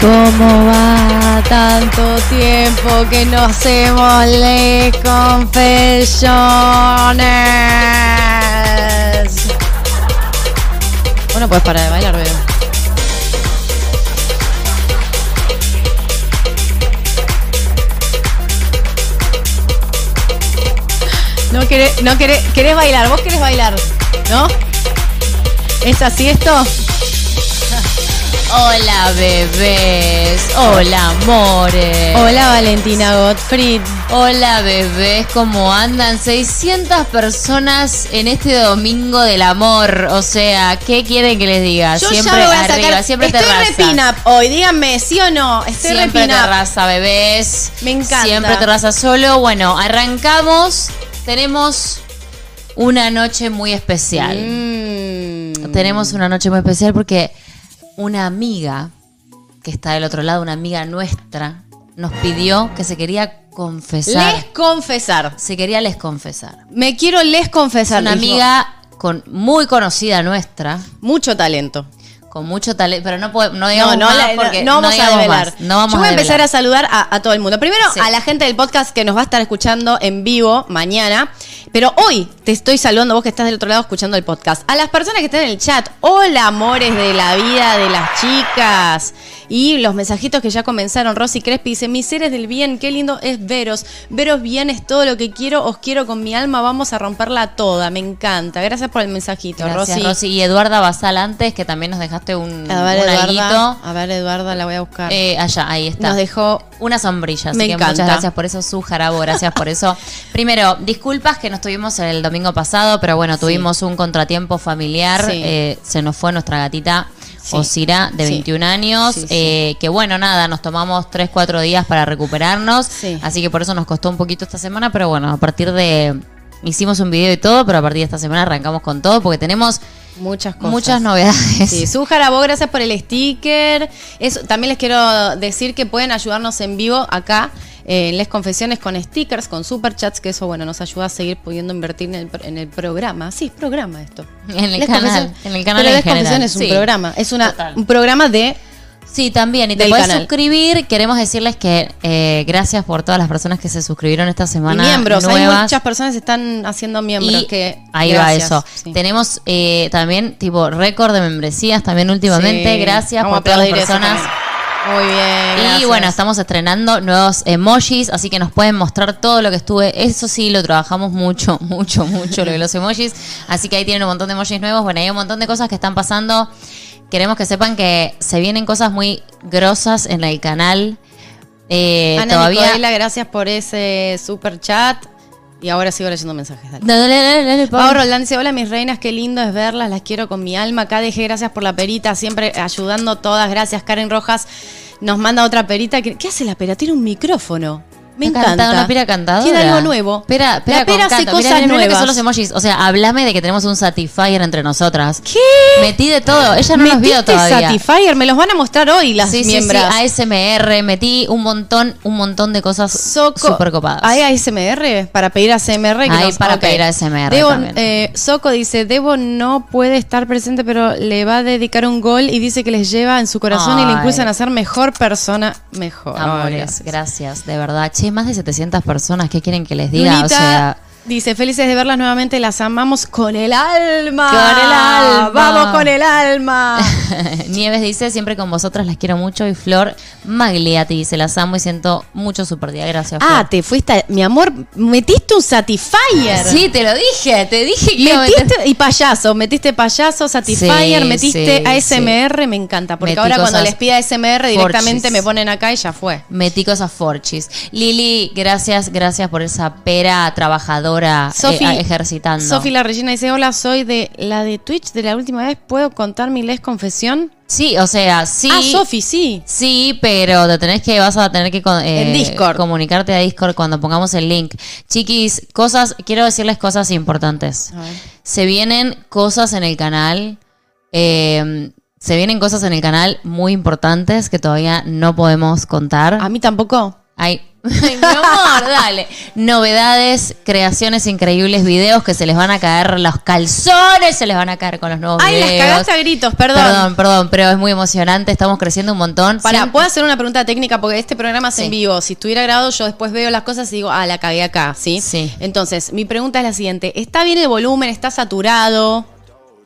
¿Cómo va tanto tiempo que no hacemos les confesiones? Bueno, pues para de bailar, veo. No querés, no querés, querés bailar, vos querés bailar, ¿no? ¿Es así esto? Hola bebés, hola amores. Hola Valentina Gottfried. Hola bebés, ¿cómo andan? 600 personas en este domingo del amor. O sea, ¿qué quieren que les diga? Yo siempre ya me voy a arriba, sacar. siempre Estoy terraza. re pin-up hoy, díganme, ¿sí o no? Estoy Siempre re pin-up. terraza, bebés. Me encanta. Siempre terraza solo. Bueno, arrancamos. Tenemos una noche muy especial. Mm. Tenemos una noche muy especial porque una amiga que está del otro lado, una amiga nuestra, nos pidió que se quería confesar. Les confesar. Se quería les confesar. Me quiero les confesar. Una dijo. amiga con, muy conocida nuestra, Mucho talento. con mucho talento, pero no, puede- no digamos No, no, más la- no, porque no vamos a develar. más. No vamos Yo voy a empezar a saludar a, a todo el mundo. Primero Sí. a la gente del podcast que nos va a estar escuchando en vivo mañana. Pero hoy te estoy saludando vos que estás del otro lado escuchando el podcast. A las personas que están en el chat. Hola, amores de la vida de las chicas. Y los mensajitos que ya comenzaron. Rosy Crespi dice, mis seres del bien, qué lindo es veros. Veros bien es todo lo que quiero. Os quiero con mi alma. Vamos a romperla toda. Me encanta. Gracias por el mensajito, Gracias, Rosy. Rosy. Y Eduarda Basal antes, que también nos dejaste un, A ver, un Eduarda. alguito. A ver, Eduarda, la voy a buscar. Eh, allá, ahí está. Nos dejó Una sombrilla, así Me que encanta. muchas gracias por eso, su jarabo, gracias por eso. Primero, disculpas que no estuvimos el domingo pasado, pero bueno, Sí. tuvimos un contratiempo familiar. Sí. eh, se nos fue nuestra gatita Sí. Osira, de Sí. 21 años, eh, que bueno, nada, nos tomamos 3, 4 días para recuperarnos, Sí. así que por eso nos costó un poquito esta semana, pero bueno, a partir de... Hicimos un video y todo, pero a partir de esta semana arrancamos con todo porque tenemos muchas cosas. muchas novedades. Sí, Sujara, vos gracias por el sticker. Eso, también les quiero decir que pueden ayudarnos en vivo acá eh, en Les Confesiones con stickers, con superchats, que eso bueno nos ayuda a seguir pudiendo invertir en el, pro- en el programa. Sí, es programa esto. En el Les canal, en el canal Pero en Les general, Confesiones es un sí. programa. Es una, Total. un programa de Sí, también. Y te del puedes canal. suscribir. Queremos decirles que eh, gracias por todas las personas que se suscribieron esta y semana. miembros. Hay muchas personas que están haciendo miembros Y que ahí gracias. va eso. Sí. Tenemos eh, también tipo récord de membresías también últimamente. Sí. Gracias Vamos por todas las personas. Muy bien. Y bueno, estamos estrenando nuevos emojis, así que nos pueden mostrar todo lo que estuve. Eso sí, lo trabajamos mucho, mucho, mucho, lo de los emojis. Así que ahí tienen un montón de emojis nuevos. Bueno, hay un montón de cosas que están pasando. Queremos que sepan que se vienen cosas muy grosas en el canal. Eh, Ana todavía. Gracias por ese super chat. Y ahora sigo leyendo mensajes. Dale. Dale, dale, dale, Pau. Roldán dice, hola mis reinas, qué lindo es verlas, las quiero con mi alma. Acá dejé, gracias por la perita, siempre ayudando todas, gracias. Karen Rojas nos manda otra perita. que- ¿Qué hace la pera? Tiene un micrófono. Me encanta. cantando una pera cantadora. Tiene algo nuevo. Pera, pera la pera hace cosas Mirá, mirá, mirá nuevas. que son los emojis. O sea, hablame de que tenemos un Satisfyer entre nosotras. ¿Qué? Metí de todo. Ella no nos vio ¿Metiste todavía. Satisfyer? Me los van a mostrar hoy las sí, sí, sí, miembros. ASMR, metí un montón, un montón de cosas Soco, súper copadas. ¿Hay ASMR? Para pedir ASMR. que Hay nos- para ok. pedir ASMR Debo, también. eh, Soco dice, Debo no puede estar presente, pero le va a dedicar un gol y dice que les lleva en su corazón y le impulsan a ser mejor persona, mejor. Amores, gracias. gracias. de verdad. Che, más de 700 personas, ¿qué quieren que les diga? Lunita o sea, dice, felices de verlas nuevamente, las amamos con el alma. Con el alma. Vamos con el alma. Nieves dice, siempre con vosotras las quiero mucho. Y Flor Magliati dice, las amo y siento mucho super día. Gracias, Flor. ah, te fuiste, a- mi amor, metiste un Satisfyer. Sí, te lo dije, te dije que iba a meter- Metiste, y payaso, metiste payaso, Satisfyer, Sí, metiste sí, ASMR, me encanta, porque Metí ahora cuando cosas les pida ASMR directamente forchis. me ponen acá y ya fue. Metí cosas forchis. Lili, gracias, gracias por esa pera Sofi, eh, ejercitando. Sofi la Regina dice, hola, soy de la de Twitch de la última vez, ¿puedo contar mi les confesión? Sí, o sea, sí. Ah, Sofi, sí. Sí, pero te tenés que, vas a tener que eh, En Discord. comunicarte a Discord cuando pongamos el link. Chiquis, cosas, quiero decirles cosas importantes. Se vienen cosas en el canal. eh, se vienen cosas en el canal muy importantes que todavía no podemos contar. A mí tampoco. Hay Ay, mi amor, dale. Novedades, creaciones increíbles, videos que se les van a caer los calzones, se les van a caer con los nuevos Ay, las videos. cagaste a gritos, perdón. Perdón, perdón, pero es muy emocionante, estamos creciendo un montón. Para, Siempre- ¿puedo hacer una pregunta técnica? Porque este programa es Sí. en vivo. Si estuviera grabado, yo después veo las cosas y digo, ah, la cagué acá, ¿sí? Sí. Entonces, mi pregunta es la siguiente. ¿Está bien el volumen? ¿Está saturado?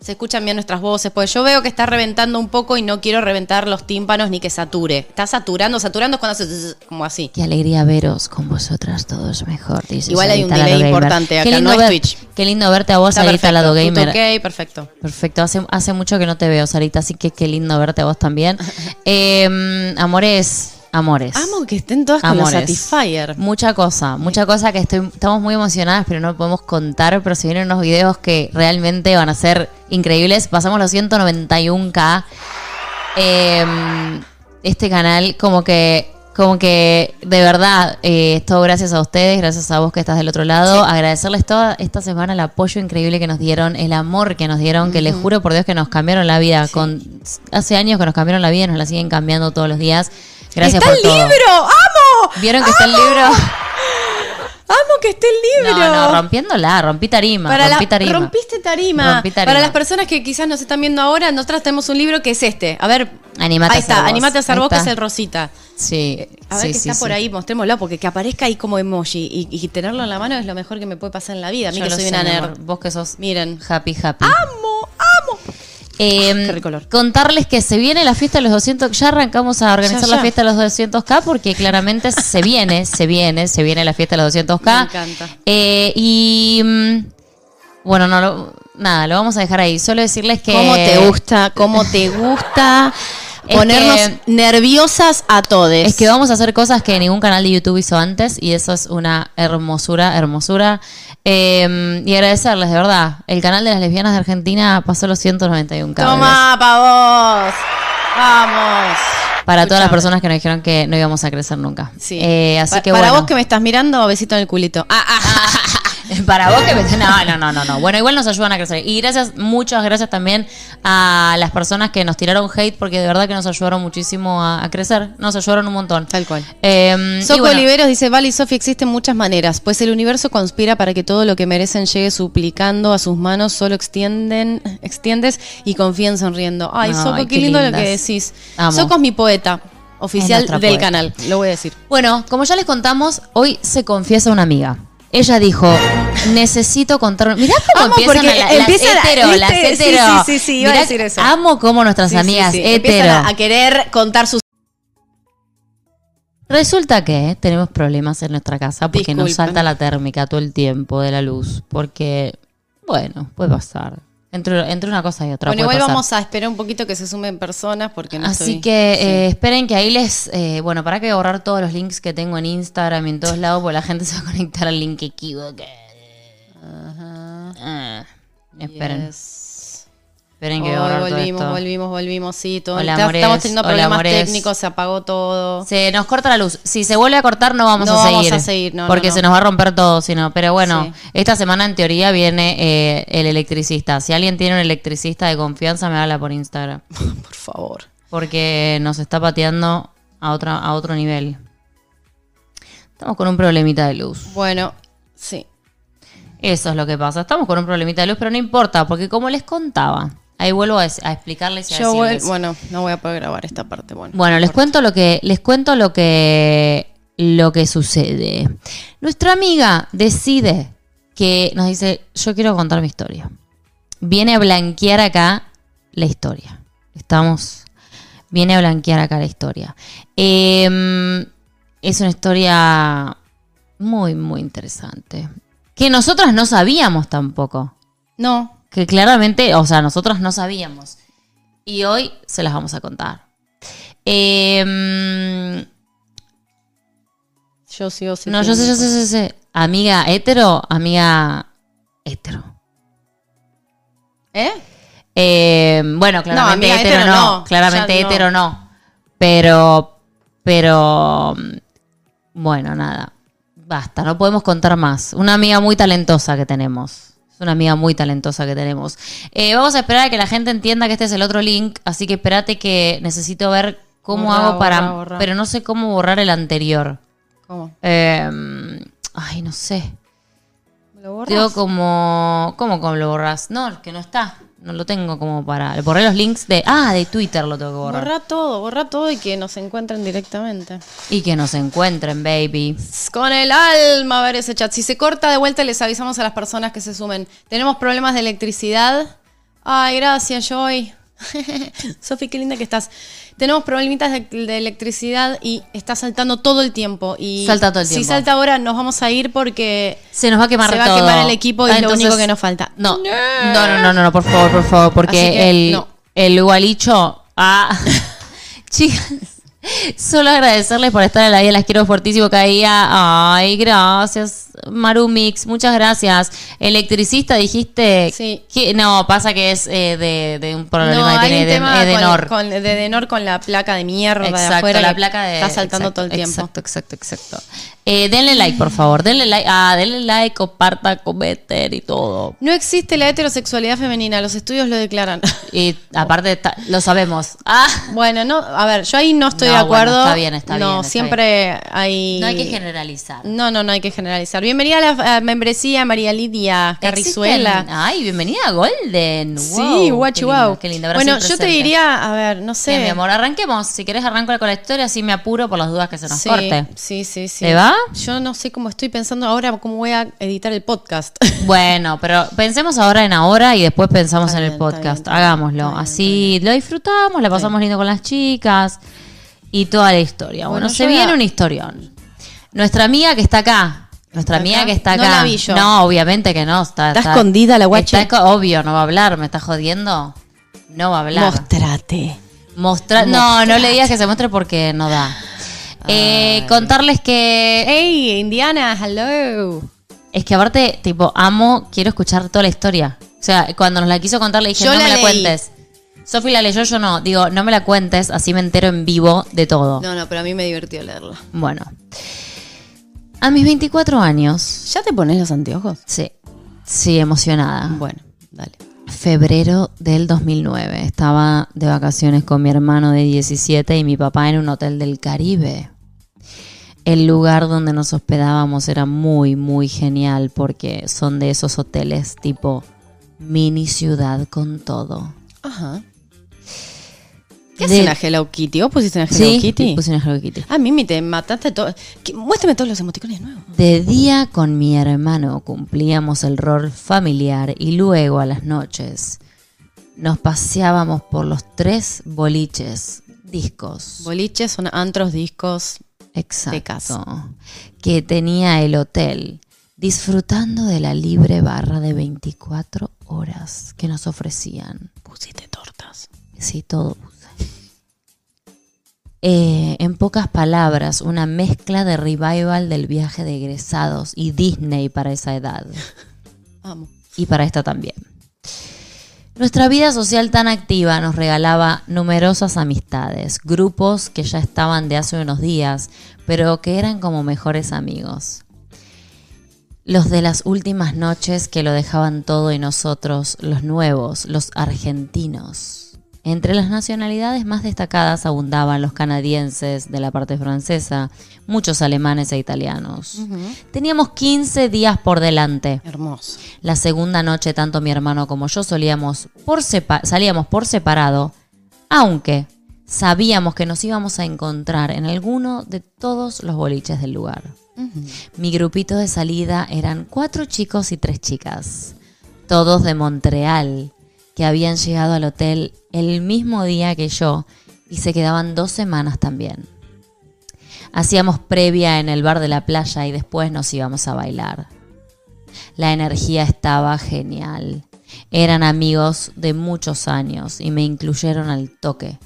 ¿Se escuchan bien nuestras voces? Pues yo veo que está reventando un poco y no quiero reventar los tímpanos ni que sature. Está saturando, saturando es cuando hace zzz, como así. Qué alegría veros con vosotras todos mejor, dice Igual hay un delay importante acá, no es Twitch. Qué lindo verte a vos, Sarita. Lado Gamer. ok, perfecto. Perfecto, hace, hace mucho que no te veo, Sarita, así que qué lindo verte a vos también. Eh, amores, amores. Amo que estén todas con Amores. los Satisfyer. Mucha cosa, mucha cosa que estoy, estamos muy emocionadas, pero no podemos contar, pero se vienen unos videos que realmente van a ser increíbles. Pasamos los 191k. Eh, este canal, como que, como que de verdad, eh, es todo gracias a ustedes, gracias a vos que estás del otro lado. Agradecerles toda esta semana el apoyo increíble que nos dieron, el amor que nos dieron, que les juro por Dios que nos cambiaron la vida. Con, hace años que nos cambiaron la vida y nos la siguen cambiando todos los días. Gracias ¡Está por el todo. libro! ¡Amo! ¿Vieron que está el libro? ¡Amo que esté el libro! No, no, rompiéndola, rompí tarima, Para rompí la- tarima. rompiste tarima. Rompí tarima. Para las personas que quizás nos están viendo ahora, nosotros tenemos un libro que es este. A ver. Animate ahí a está, vos. Animate a Ahí vos, que es el rosita. Sí, A ver sí, que sí, está por ahí, mostrémoslo, porque que aparezca ahí como emoji y, y tenerlo en la mano es lo mejor que me puede pasar en la vida. A mí Yo que lo soy sé, una nerd. Vos que sos Miren. happy, happy. ¡Amo! ¡Amo! Eh, qué olor. Contarles que se viene la fiesta de los 200, ya arrancamos a organizar Ya, la fiesta de los 200K porque claramente se viene, se viene, se viene la fiesta de los 200K. Me encanta. Eh, y mm, bueno, no lo- nada, lo vamos a dejar ahí. Solo decirles que ¿Cómo te gusta? ¿Cómo te gusta? Es Ponernos que- nerviosas a todos. Es que vamos a hacer cosas que ningún canal de YouTube hizo antes y eso es una hermosura, hermosura. Eh, y agradecerles, de verdad. El canal de las lesbianas de Argentina pasó los 191 k Toma, pa' vos. Vamos. Para todas las personas que nos dijeron que no íbamos a crecer nunca. Sí. Eh, así Pa- que Para bueno. vos que me estás mirando, besito en el culito. Ah, ah. Para vos que me... No, no, no, no, no. Bueno, igual nos ayudan a crecer. Y gracias, muchas gracias también a las personas que nos tiraron hate porque de verdad que nos ayudaron muchísimo a, a crecer. Nos ayudaron un montón. Tal cual. Eh, y Soco bueno, Oliveros dice, Vale y Sofi, existen muchas maneras, pues el universo conspira para que todo lo que merecen llegue suplicando a sus manos, solo extienden, extiendes y confíen sonriendo. Ay, Ay, Soco, qué, qué lindo lo que decís. Amo. Soco es mi poeta oficial del poeta. canal, lo voy a decir. Bueno, como ya les contamos, hoy se confiesa una amiga. Ella dijo, necesito contar... Mirá cómo Amo empiezan porque a la- las empiezan a- hetero, ¿viste? las Sí, hetero. sí, sí, sí, iba a decir eso. Amo como nuestras Sí, amigas sí. hetero... A, a querer contar sus... Resulta que tenemos problemas en nuestra casa porque nos salta la térmica todo el tiempo de la luz. Porque, bueno, puede pasar. Entre, entre una cosa y otra. Bueno, igual pasar. vamos a esperar un poquito que se sumen personas porque no Así estoy- que Sí. eh, esperen que ahí les. eh, bueno, para que borrar todos los links que tengo en Instagram y en todos lados, porque la gente se va a conectar al link equivocado. Ah, esperen. Yes. Esperen que Hoy borrar todo volvimos, volvimos, volvimos, sí. Todo, Hola, amores. estamos teniendo problemas técnicos, se apagó todo. Se nos corta la luz. Si se vuelve a cortar, no vamos No a seguir. vamos a seguir, no, no, Porque no. se nos va a romper todo, sino. Pero bueno, Sí. esta semana en teoría viene eh, el electricista. Si alguien tiene un electricista de confianza, me habla por Instagram. Por favor. Porque nos está pateando a, otra, a otro nivel. Estamos con un problemita de luz. Bueno, sí. Eso es lo que pasa. Estamos con un problemita de luz, pero no importa, porque como les contaba, ahí vuelvo a, a explicarles y a Yo bueno, no voy a poder grabar esta parte. Bueno, Bueno, les cuento lo que les cuento lo que lo que sucede. Nuestra amiga decide que nos dice, "Yo quiero contar mi historia." Viene a blanquear acá la historia. Estamos viene a blanquear acá la historia. Eh, es una historia muy muy interesante que nosotras no sabíamos tampoco. No, Que claramente, o sea, nosotros no sabíamos. Y hoy se las vamos a contar. Eh, yo sí o sí. no, yo sé, yo sé, yo sé. Amiga hetero, amiga hetero. ¿Eh? Eh, bueno, claramente amiga hetero, no. no, Claramente ya no. hetero no. Pero, pero, mm, bueno, nada. Basta, no podemos contar más. Una amiga muy talentosa que tenemos. Es una amiga muy talentosa que tenemos. Eh, vamos a esperar a que la gente entienda que este es el otro link, así que espérate que necesito ver cómo Borra, hago para... borra, borra. Pero no sé cómo borrar el anterior. ¿Cómo? Eh, ay, no sé. ¿Lo borras? Digo como... ¿Cómo, cómo lo borras? No, que no está. No lo tengo como para... Borré los links de... Ah, de Twitter lo tengo que borrar. Borra todo, borra todo y que nos encuentren directamente. Y que nos encuentren, baby. Con el alma a ver ese chat. Si se corta de vuelta, les avisamos a las personas que se sumen. Tenemos problemas de electricidad. Ay, gracias, Joy. Sofi, qué linda que estás. Tenemos problemitas de, de electricidad y está saltando todo el tiempo. Y Salta todo el Si tiempo. salta ahora, nos vamos a ir porque Se nos va a quemar se va a quemar el equipo y Ah, es lo entonces- único que nos falta. No, no, no, no, no, no, por favor, por favor, porque que, el, no. el gualicho. Ah, chicas, solo agradecerles por estar en la vida, las quiero fortísimo cada día. Ay, gracias, Marumix, muchas gracias. Electricista, dijiste. Sí. que- no, pasa que es eh, de, de un problema No, que tiene de, Edenor. Con, con- de Edenor con la placa de mierda de Exacto, afuera. la placa de. Está saltando exacto, todo el tiempo. Exacto, exacto, exacto. Eh, denle like, por favor. Denle like. Ah, denle like, compartan, comenten y todo. No existe la heterosexualidad femenina, los estudios lo declaran. Y aparte, lo sabemos. Ah. Bueno, no, a ver, yo ahí no estoy No, de bueno, acuerdo. está bien, está no, bien, está siempre hay. No hay que generalizar. No, no, no hay que generalizar. Bienvenida a la a membresía María Lidia Carrizuela. Ay, bienvenida a Golden. sí, Wow, lindo, wow. Qué linda. Brasil Bueno, yo te diría, a ver, no sé. Bien, mi amor, arranquemos. Si querés arranco con la historia, así me apuro por las dudas que se nos sí, corte. sí, sí, sí. ¿Te va? Yo no sé cómo estoy pensando ahora cómo voy a editar el podcast. Bueno, pero pensemos ahora en ahora y después pensamos en el está podcast. bien, está bien, Hagámoslo. está Así lo disfrutamos, la pasamos lindo con las chicas y toda la historia. Bueno, Bueno, se voy a- viene un historión. Nuestra amiga que está acá. Nuestra ¿Está amiga acá? que está No acá. la vi yo. No, obviamente que no. Está, Está escondida la. Está esco- obvio, no va a hablar. ¿Me está jodiendo? No va a hablar. Mostrate. Mostrar. No, no le digas que se muestre porque no da. Eh, contarles que. Hey, Indiana, hello. Es que aparte, tipo, amo, quiero escuchar toda la historia. O sea, cuando nos la quiso contar le dije, Yo no la me la cuentes. Sofi la leyó, yo no. Digo, no me la cuentes, así me entero en vivo de todo. No, no, pero a mí me divirtió leerla. Bueno. A mis 24 años, ¿Ya te pones los anteojos? sí, sí, emocionada. Bueno, dale. Febrero del 2009. Estaba de vacaciones con mi hermano de 17 y mi papá en un hotel del Caribe. El lugar donde nos hospedábamos era muy, muy genial porque son de esos hoteles tipo mini ciudad con todo. Ajá. ¿Qué De- hace una Hello Kitty? ¿Vos pusiste una Hello Sí, Kitty? puse una Hello Kitty. Ah, Mimi, te mataste todo. Muéstrame todos los emoticones nuevos. De día con mi hermano cumplíamos el rol familiar y luego a las noches nos paseábamos por los tres boliches, discos. Boliches son antros, discos. Exacto. casa. Que tenía el hotel, disfrutando de la libre barra de 24 horas que nos ofrecían. Pusiste tortas. Sí, todo puse. Eh, en pocas palabras, una mezcla de revival del viaje de egresados y Disney para esa edad. Y para esta también. Nuestra vida social tan activa nos regalaba numerosas amistades, grupos que ya estaban de hace unos días, pero que eran como mejores amigos. Los de las últimas noches que lo dejaban todo y nosotros, los nuevos, los argentinos. Entre las nacionalidades más destacadas abundaban los canadienses de la parte francesa, muchos alemanes e italianos. Teníamos 15 días por delante. Hermoso. La segunda noche, tanto mi hermano como yo solíamos por sepa- salíamos por separado, aunque sabíamos que nos íbamos a encontrar en alguno de todos los boliches del lugar. Mi grupito de salida eran cuatro chicos y tres chicas, todos de Montreal, que habían llegado al hotel el mismo día que yo y se quedaban dos semanas también. Hacíamos previa en el bar de la playa y después nos íbamos a bailar. La energía estaba genial. Eran amigos de muchos años y me incluyeron al toque.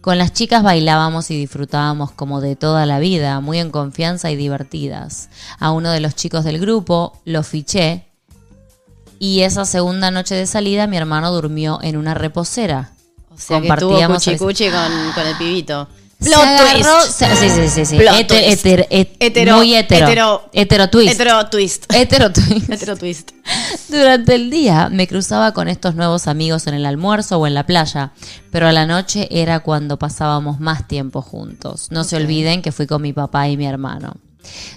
Con las chicas bailábamos y disfrutábamos como de toda la vida, muy en confianza y divertidas. A uno de los chicos del grupo lo fiché y esa segunda noche de salida mi hermano durmió en una reposera. O sea que tuvo Compartíamos cuchi cuchi con, con el pibito. Se Plot agarró- twist. se- sí, sí, sí, sí. Plot twist. heter- het- Hetero- muy hetero. hetero- Hetero twist. Hetero twist. Hetero twist. Hetero twist. Durante el día me cruzaba con estos nuevos amigos en el almuerzo o en la playa, pero a la noche era cuando pasábamos más tiempo juntos. No se olviden que fui con mi papá y mi hermano.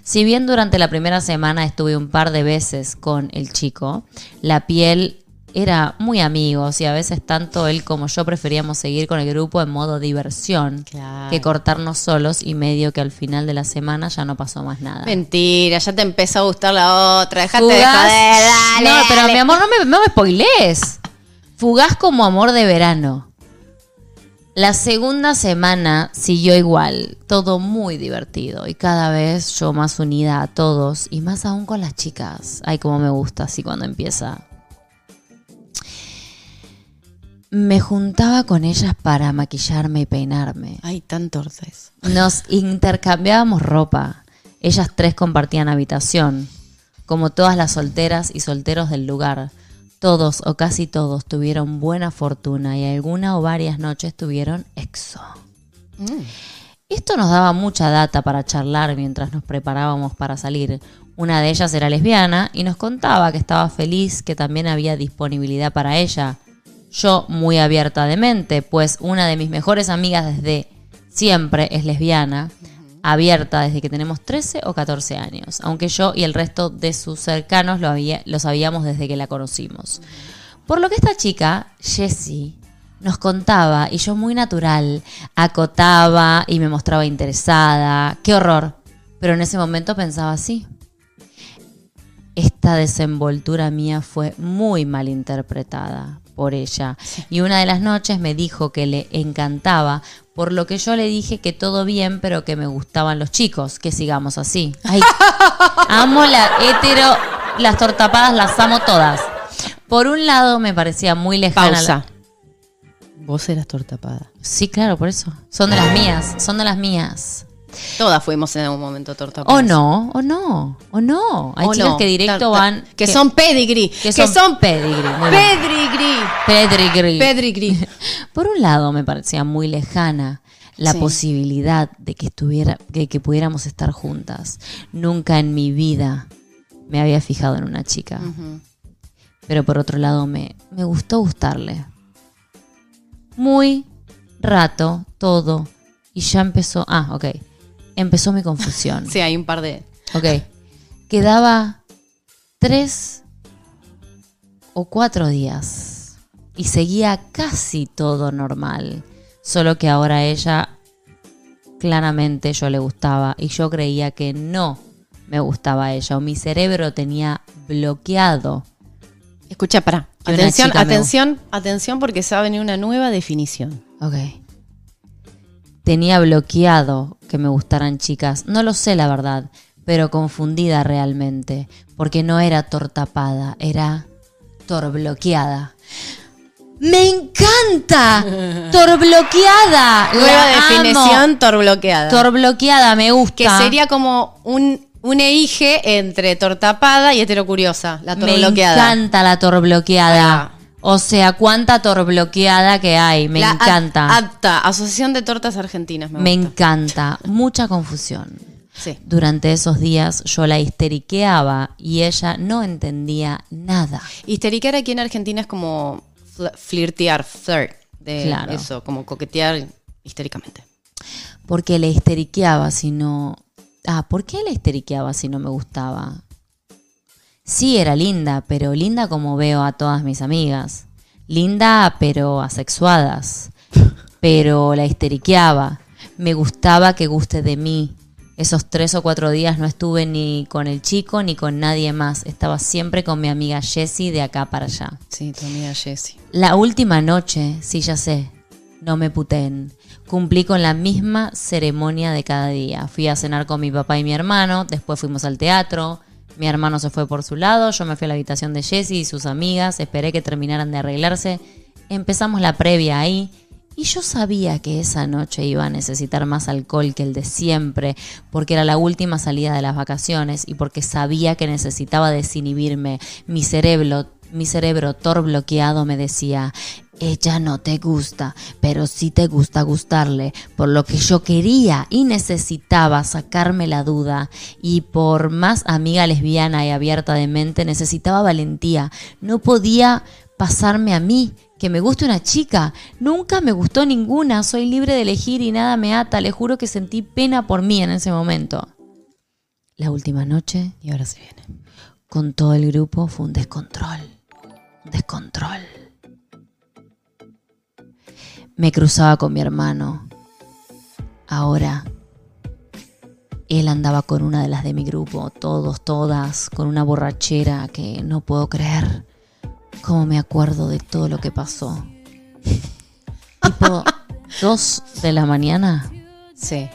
Si bien durante la primera semana estuve un par de veces con el chico, la piel era muy amigos y a veces tanto él como yo preferíamos seguir con el grupo en modo diversión Claro. que cortarnos solos y medio que al final de la semana ya no pasó más nada. Mentira, ya te empezó a gustar la otra. Dejate de joder, dale. no, pero dale. mi amor, no me, no me spoilees. Fugaz como amor de verano. La segunda semana siguió igual, todo muy divertido y cada vez yo más unida a todos y más aún con las chicas. Ay, como me gusta así cuando empieza. Me juntaba con ellas para maquillarme y peinarme. Ay, tan torces. Nos intercambiábamos ropa. Ellas tres compartían habitación. Como todas las solteras y solteros del lugar, todos o casi todos tuvieron buena fortuna y alguna o varias noches tuvieron exo. Esto nos daba mucha data para charlar mientras nos preparábamos para salir. Una de ellas era lesbiana y nos contaba que estaba feliz, que también había disponibilidad para ella. Yo muy abierta de mente, pues una de mis mejores amigas desde siempre es lesbiana, abierta desde que tenemos 13 o 14 años, aunque yo y el resto de sus cercanos lo, había, sabíamos desde que la conocimos. Por lo que esta chica, Jessie, nos contaba y yo muy natural, acotaba y me mostraba interesada. ¡Qué horror! Pero en ese momento pensaba así. Esta desenvoltura mía fue muy mal interpretada por ella. Y una de las noches me dijo que le encantaba, por lo que yo le dije que todo bien, pero que me gustaban los chicos, que sigamos así. Ay, amo la hetero, las tortapadas las amo todas. Por un lado me parecía muy lejana. la-. Vos eras tortapada. Sí, claro, por eso. Son de las mías, son de las mías. Todas fuimos en algún momento tortapadas. O no, o no, o no. Hay O chicas no. que directo van. Que, son pedigree. que son pedigree, muy bien. pedigree. Pedigree. Pedigree. Por un lado me parecía muy lejana la Sí. posibilidad de que estuviera, de que pudiéramos estar juntas. Nunca en mi vida me había fijado en una chica. Pero por otro lado me, me gustó gustarle. Muy rato, todo. Y ya empezó. Ah, ok. Empezó mi confusión. Sí, hay un par de. Ok. Quedaba tres o cuatro días y seguía casi todo normal. Solo que ahora a ella claramente yo le gustaba y yo creía que no me gustaba a ella o mi cerebro tenía bloqueado. Escucha, para. Atención, atención, atención, porque se va a venir una nueva definición. Ok. Tenía bloqueado que me gustaran chicas. No lo sé la verdad, pero confundida realmente. Porque no era tortapada, era torbloqueada. ¡Me encanta! ¡Torbloqueada! Nueva La definición, torbloqueada. Torbloqueada, me gusta. que sería como un, un eije entre tortapada y heterocuriosa. La Me torbloqueada. encanta la torbloqueada. O sea, cuánta torbloqueada que hay. Me La encanta. A- ATTA, Asociación de Tortas Argentinas. Me, me gusta. encanta. Mucha confusión. Sí. Durante esos días yo la histeriqueaba y ella no entendía nada. Histeriquear aquí en Argentina es como fl- flirtear, flirt. De Claro. eso, como coquetear histéricamente. Porque le histeriqueaba si no... Ah, ¿por qué le histeriqueaba si no me gustaba? Sí, era linda, pero linda como veo a todas mis amigas. Linda, pero asexuadas. Pero la histeriqueaba. Me gustaba que guste de mí. Esos tres o cuatro días no estuve ni con el chico ni con nadie más. Estaba siempre con mi amiga Jessie de acá para allá. Sí, tu amiga Jessie. La última noche, sí, ya sé, no me puteen. Cumplí con la misma ceremonia de cada día. Fui a cenar con mi papá y mi hermano, después fuimos al teatro. Mi hermano se fue por su lado, yo me fui a la habitación de Jessie y sus amigas, esperé que terminaran de arreglarse. Empezamos la previa ahí y yo sabía que esa noche iba a necesitar más alcohol que el de siempre, porque era la última salida de las vacaciones y porque sabía que necesitaba desinhibirme. Mi cerebro, mi cerebro tor bloqueado me decía, ella no te gusta, pero sí te gusta gustarle, por lo que yo quería y necesitaba sacarme la duda, y por más amiga lesbiana y abierta de mente, necesitaba valentía. No podía pasarme a mí, que me guste una chica. Nunca me gustó ninguna, soy libre de elegir y nada me ata, le juro que sentí pena por mí en ese momento. La última noche, Y ahora se viene. con todo el grupo, fue un descontrol. Descontrol. Me cruzaba con mi hermano. Ahora, él andaba con una de las de mi grupo, todos, todas, con una borrachera que no puedo creer. Cómo me acuerdo de todo lo que pasó. tipo dos de la mañana, Sí.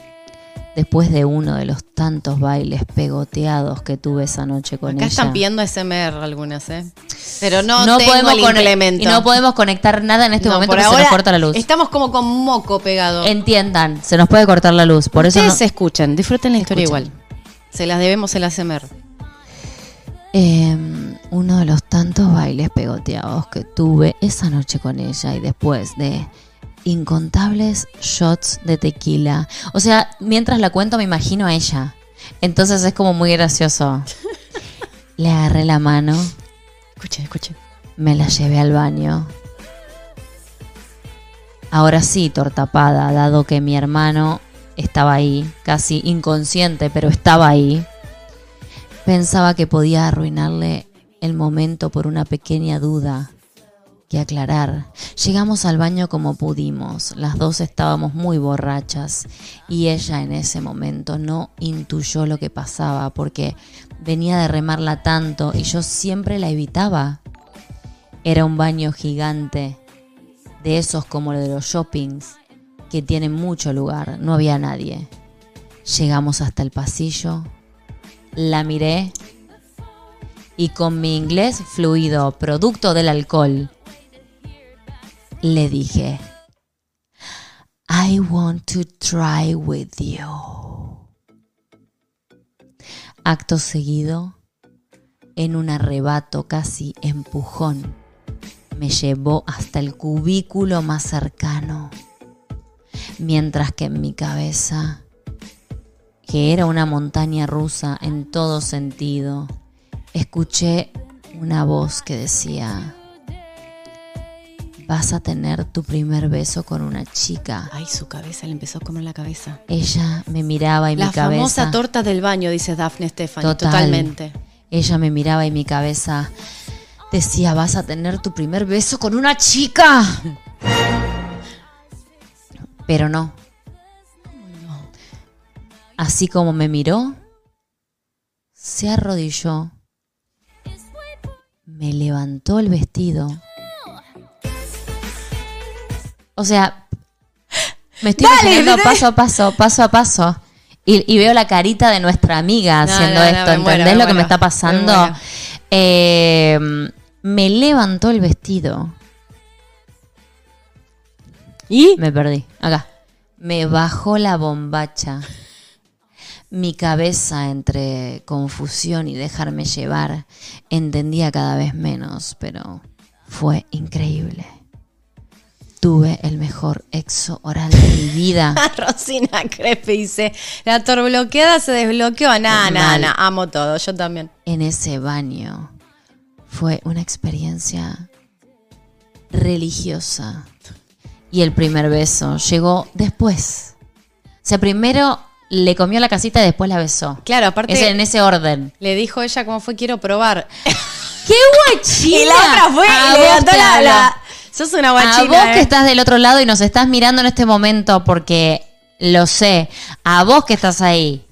Después de uno de los tantos bailes pegoteados que tuve esa noche con Acá ella. están pidiendo SMR algunas, ¿eh? Pero no, no tengo podemos el conec- implemento. y no podemos conectar nada en este No, momento por porque se nos corta la luz. Estamos como con moco pegado. Entiendan, se nos puede cortar la luz. Por eso no- escuchen, disfruten la historia igual. Se las debemos el ASMR. Eh, uno de los tantos bailes pegoteados que tuve esa noche con ella y después de incontables shots de tequila. O sea, mientras la cuento me imagino a ella. Entonces es como muy gracioso. Le agarré la mano, Escuchen, escuchen. me la llevé al baño. Ahora sí, tortapada, dado que mi hermano estaba ahí, casi inconsciente, pero estaba ahí. Pensaba que podía arruinarle el momento por una pequeña duda que aclarar. Llegamos al baño como pudimos. Las dos estábamos muy borrachas y ella en ese momento no intuyó lo que pasaba porque venía de remarla tanto y yo siempre la evitaba. Era un baño gigante, de esos como el de los shoppings, que tienen mucho lugar, no había nadie. Llegamos hasta el pasillo, la miré y con mi inglés fluido, producto del alcohol, le dije, I want to try with you. Acto seguido, en un arrebato casi empujón, me llevó hasta el cubículo más cercano, mientras que en mi cabeza, que era una montaña rusa en todo sentido, escuché una voz que decía, vas a tener tu primer beso con una chica. Ay, su cabeza le empezó a comer la cabeza. Ella me miraba y La mi cabeza... famosa torta del baño, dice Daphne. Total. Totalmente. Ella me miraba y mi cabeza decía, vas a tener tu primer beso con una chica. Pero no. Así como me miró, se arrodilló, me levantó el vestido. O sea, me estoy Dale, imaginando paso a paso, paso a paso. Y, y veo la carita de nuestra amiga No, haciendo no, no, esto. me muero, ¿Entendés me lo que me está me pasando? muero. Eh, me levantó el vestido. ¿Y? Me perdí. Acá. Me bajó la bombacha. Mi cabeza entre confusión y dejarme llevar entendía cada vez menos, pero fue increíble. Tuve el mejor exo oral de mi vida. Rosina Crepe dice, la torbloqueada se desbloqueó. Mal. nah, amo todo, yo también. en ese baño. Fue una experiencia religiosa. Y el primer beso llegó después. O sea, primero le comió la casita y después la besó. Claro, aparte Es en ese orden. le dijo ella cómo fue, quiero probar. ¡Qué guachina! y la otra fue, y la, hablo. la- Sos una A guachina. vos que eh. estás del otro lado y nos estás mirando en este momento porque lo sé. A vos que estás ahí,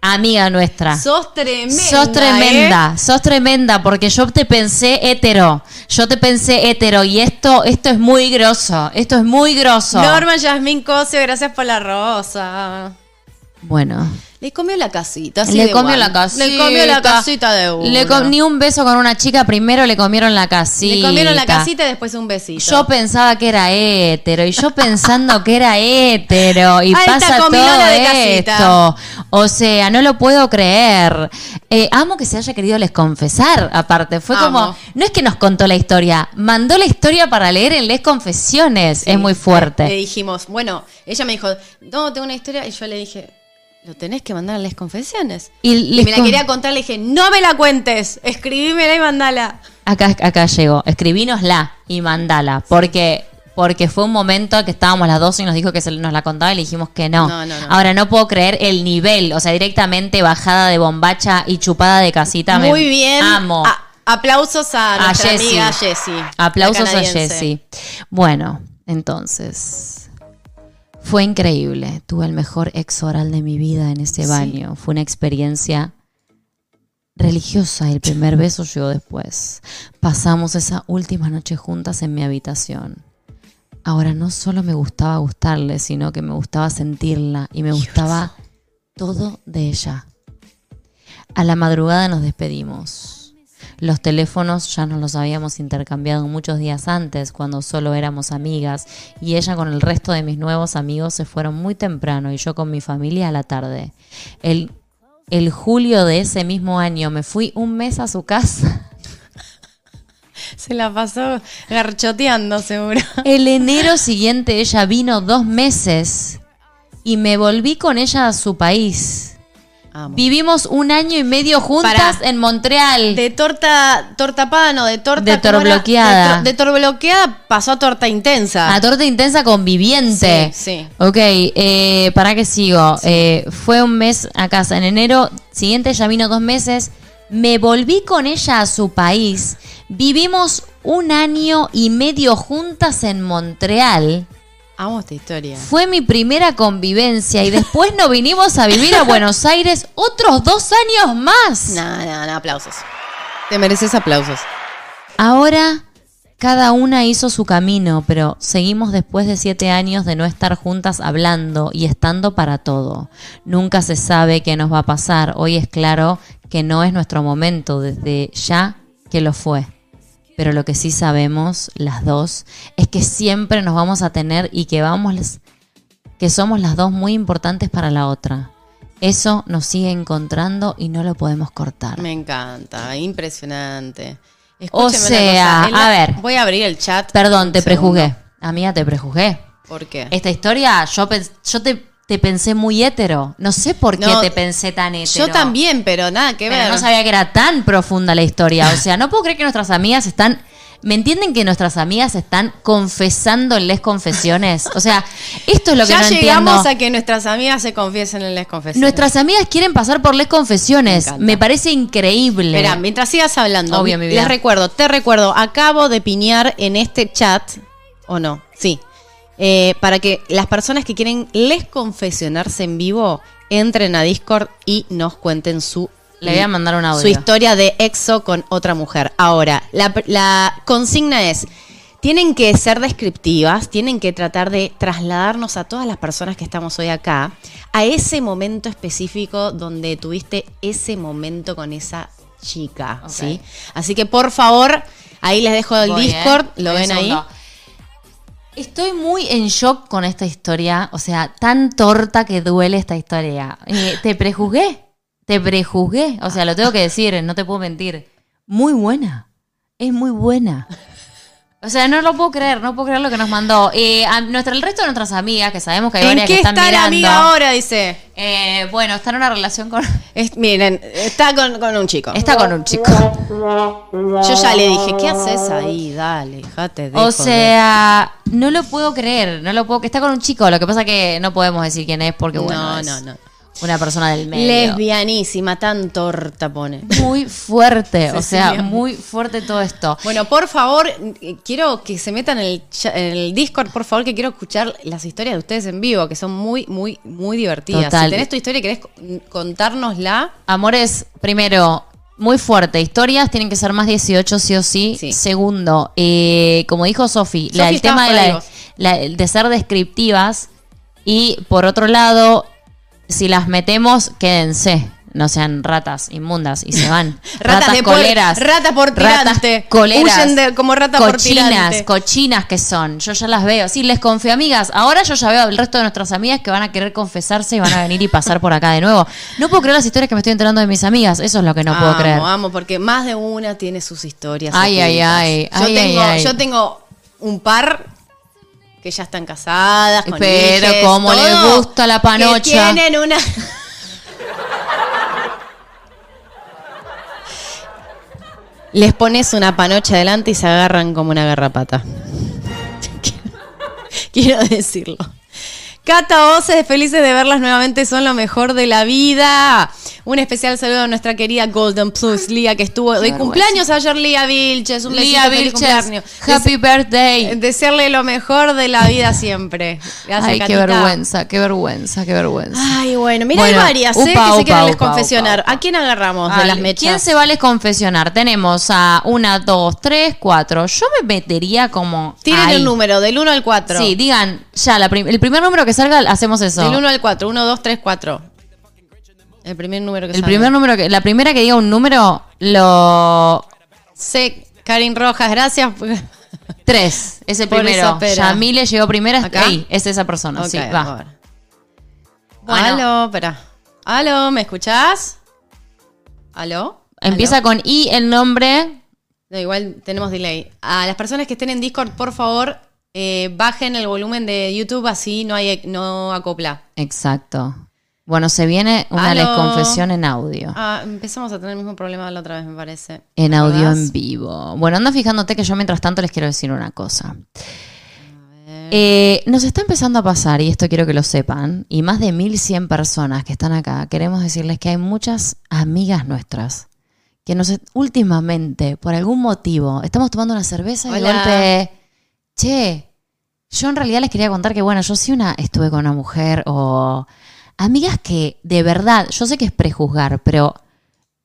amiga nuestra. Sos tremenda. Sos ¿eh? tremenda, sos tremenda, porque yo te pensé hetero, yo te pensé hetero y esto, esto es muy grosso, esto es muy grosso. Norma Yasmín Cosio, gracias por la rosa. Bueno, Le comió la casita. así le de comió la casita. Le comió la casita de uno. Le com- ni un beso con una chica, primero le comieron la casita. Le comieron la casita y después un besito. Yo pensaba que era hétero y yo pensando que era hétero y Alta pasa todo de esto. O sea, no lo puedo creer. Eh, amo que se haya querido les confesar, aparte. Fue Amo. como, no es que nos contó la historia, mandó la historia para leer en Les Confesiones. es muy fuerte. Le dijimos, bueno, ella me dijo, no, tengo una historia. Y yo le dije, lo tenés que mandar a las confesiones. Y me la con- quería contar, le dije, no me la cuentes, escribímela y mandala. Acá, acá llegó. Escribínosla y mandala. Porque, porque fue un momento que estábamos las dos y nos dijo que se nos la contaba y le dijimos que no. No, no, no. Ahora no puedo creer el nivel. O sea, directamente bajada de bombacha y chupada de casita. me Muy bien. Amo. A- aplausos a, A nuestra Jessie. amiga Jessie. Aplausos la a. Jessie. Bueno, entonces. Fue increíble. Tuve el mejor ex oral de mi vida en ese Sí. baño. Fue una experiencia religiosa. El primer beso llegó después. Pasamos esa última noche juntas en mi habitación. Ahora no solo me gustaba gustarle, sino que me gustaba sentirla y me gustaba todo de ella. A la madrugada nos despedimos. Los teléfonos ya nos los habíamos intercambiado muchos días antes, cuando solo éramos amigas, y ella con el resto de mis nuevos amigos se fueron muy temprano y yo con mi familia a la tarde. El, el julio de ese mismo año me fui un mes a su casa. Se la pasó garchoteando, seguro. El enero siguiente ella vino dos meses y me volví con ella a su país. Amo. Vivimos un año y medio juntas Pará. en Montreal. De torta, torta pana, no, de torta. De torbloqueada. De, tor- de torbloqueada pasó a torta intensa. A torta intensa conviviente. Sí, sí. Ok, eh, ¿para qué sigo? Eh, fue un mes a casa. En enero siguiente ella vino dos meses. Me volví con ella a su país. Vivimos un año y medio juntas en Montreal. Amo esta historia. Fue mi primera convivencia y después nos vinimos a vivir a Buenos Aires otros dos años más. No, no, no, aplausos. Te mereces aplausos. Ahora cada una hizo su camino, pero seguimos después de siete años de no estar juntas hablando y estando para todo. Nunca se sabe qué nos va a pasar. Hoy es claro que no es nuestro momento, desde ya que lo fue. Pero lo que sí sabemos, las dos, es que siempre nos vamos a tener y que vamos, que somos las dos muy importantes para la otra. Eso nos sigue encontrando y no lo podemos cortar. Me encanta, impresionante. O Escúcheme una sea, cosa, a ver. Voy a abrir el chat. Perdón, te segundo. prejuzgué. Amiga, te prejuzgué. ¿Por qué? Esta historia, yo, yo te, te pensé muy hétero. No sé por qué No, te pensé tan hétero. Yo también, pero nada que Pero ver. no sabía que era tan profunda la historia. O sea, no puedo creer que nuestras amigas están. ¿Me entienden que nuestras amigas están confesando en les confesiones? O sea, esto es lo que ya no llegamos entiendo. a que nuestras amigas se confiesen en las confesiones. Nuestras amigas quieren pasar por les confesiones. Me. Me, parece increíble. Espera, mientras sigas hablando, Obvio, mi vida. les recuerdo, te recuerdo, acabo de piñar en este chat, ¿o no? Sí. Eh, para que las personas que quieren les confesionarse en vivo entren a Discord y nos cuenten su Le voy a mandar un audio. su historia de exo con otra mujer. Ahora, la, la consigna es, tienen que ser descriptivas, tienen que tratar de trasladarnos a todas las personas que estamos hoy acá a ese momento específico donde tuviste ese momento con esa chica. ¿sí? Así que por favor, ahí les dejo el Voy, Discord, ¿eh? ¿lo ven ahí? segundo. Estoy muy en shock con esta historia. O sea, tan torta que duele esta historia. Eh, te prejuzgué. Te prejuzgué. O sea, lo tengo que decir, no te puedo mentir. Muy buena. Es muy buena. O sea, no lo puedo creer, no puedo creer lo que nos mandó. Eh, a nuestra, el resto de nuestras amigas, que sabemos que hay ¿En varias qué que están está la mirando. amiga ahora? Dice. Eh, bueno, está en una relación con. Es- miren, está con, con un chico. Está con un chico. Yo ya le dije, ¿qué haces ahí? Dale, déjate de O joder". sea, no lo puedo creer, no lo puedo está con un chico, lo que pasa que no podemos decir quién es porque bueno, no, es no, no. Una persona del medio. Lesbianísima, tan torta pone. Muy fuerte, o sea, muy fuerte todo esto. Bueno, por favor, eh, quiero que se metan en el, cha- en el Discord, por favor, que quiero escuchar las historias de ustedes en vivo, que son muy, muy, muy divertidas. Total. Si tenés tu historia y querés co- contárnosla, Amores, primero, muy fuerte. Historias tienen que ser más 18 sí o sí. Sí. Segundo, eh, como dijo Sofi, la- Sofi, el tema estabas de, por ahí la- vos. la- de ser descriptivas. Y por otro lado, si las metemos, quédense. No sean ratas inmundas y se van. Ratas de puer- rata por tirante. Ratas coleras. Huyen de- como rata por cochinas, tirante. cochinas que son. Yo ya las veo. Sí, les confío, amigas. Ahora yo ya veo al resto de nuestras amigas que van a querer confesarse y van a venir y pasar por acá de nuevo. No puedo creer las historias que me estoy enterando de mis amigas. Eso es lo que no puedo creer. Amo, porque más de una tiene sus historias. Ay, ay, ocultas. ay, Yo, ay, tengo, ay. yo tengo un par que ya están casadas. Con Pero hijes, cómo les todo, gusta la que panocha. tienen una. Les pones una panocha adelante y se agarran como una garrapata. Quiero decirlo. Cata Oces, felices de verlas nuevamente, son lo mejor de la vida. Un especial saludo a nuestra querida Golden Plus, Lía, que estuvo de cumpleaños ayer, Lía Vilches. Un Lía besito, feliz Vilches, cumpleaños. happy birthday. Desearle lo mejor de la vida siempre. Gracias, Ay, qué vergüenza, qué vergüenza, qué vergüenza. Ay, bueno, mira, Bueno, hay varias, ¿eh? upa, que se upa, quieren les confesionar. ¿A quién agarramos de las mechas? ¿Quién se vale confesionar? Tenemos a una, dos, tres, cuatro. Yo me metería como. Tienen ahí. un número, del 1 al 4. Sí, digan, ya, la prim- el primer número que salga, hacemos eso. Del 1 al 4. 1, 2, 3, 4. El primer número que el salga. primer número que. La primera que diga un número, lo. C. Karin Rojas, gracias. Tres. Es el Por primero. esa pera. Yamile llegó primero. ¿Acá? Ahí, es esa persona. Ok, sí, a va. ver. Bueno. Aló, espera. Aló, ¿me escuchás? ¿Aló? Empieza ¿Aló? con I el nombre. No, igual tenemos delay. A las personas que estén en Discord, por favor, eh, bajen el volumen de YouTube, así no hay no acopla. Exacto. Bueno, se viene una les confesión en audio. Ah, empezamos a tener el mismo problema de la otra vez, me parece. En ¿Te audio acordás? en vivo. Bueno, anda fijándote que yo mientras tanto les quiero decir una cosa. Eh, nos está empezando a pasar, y esto quiero que lo sepan, y más de 1100 personas que están acá, queremos decirles que hay muchas amigas nuestras que nos últimamente, por algún motivo, estamos tomando una cerveza y de golpe, che, yo en realidad les quería contar que, bueno, yo sí una estuve con una mujer o amigas que de verdad, yo sé que es prejuzgar, pero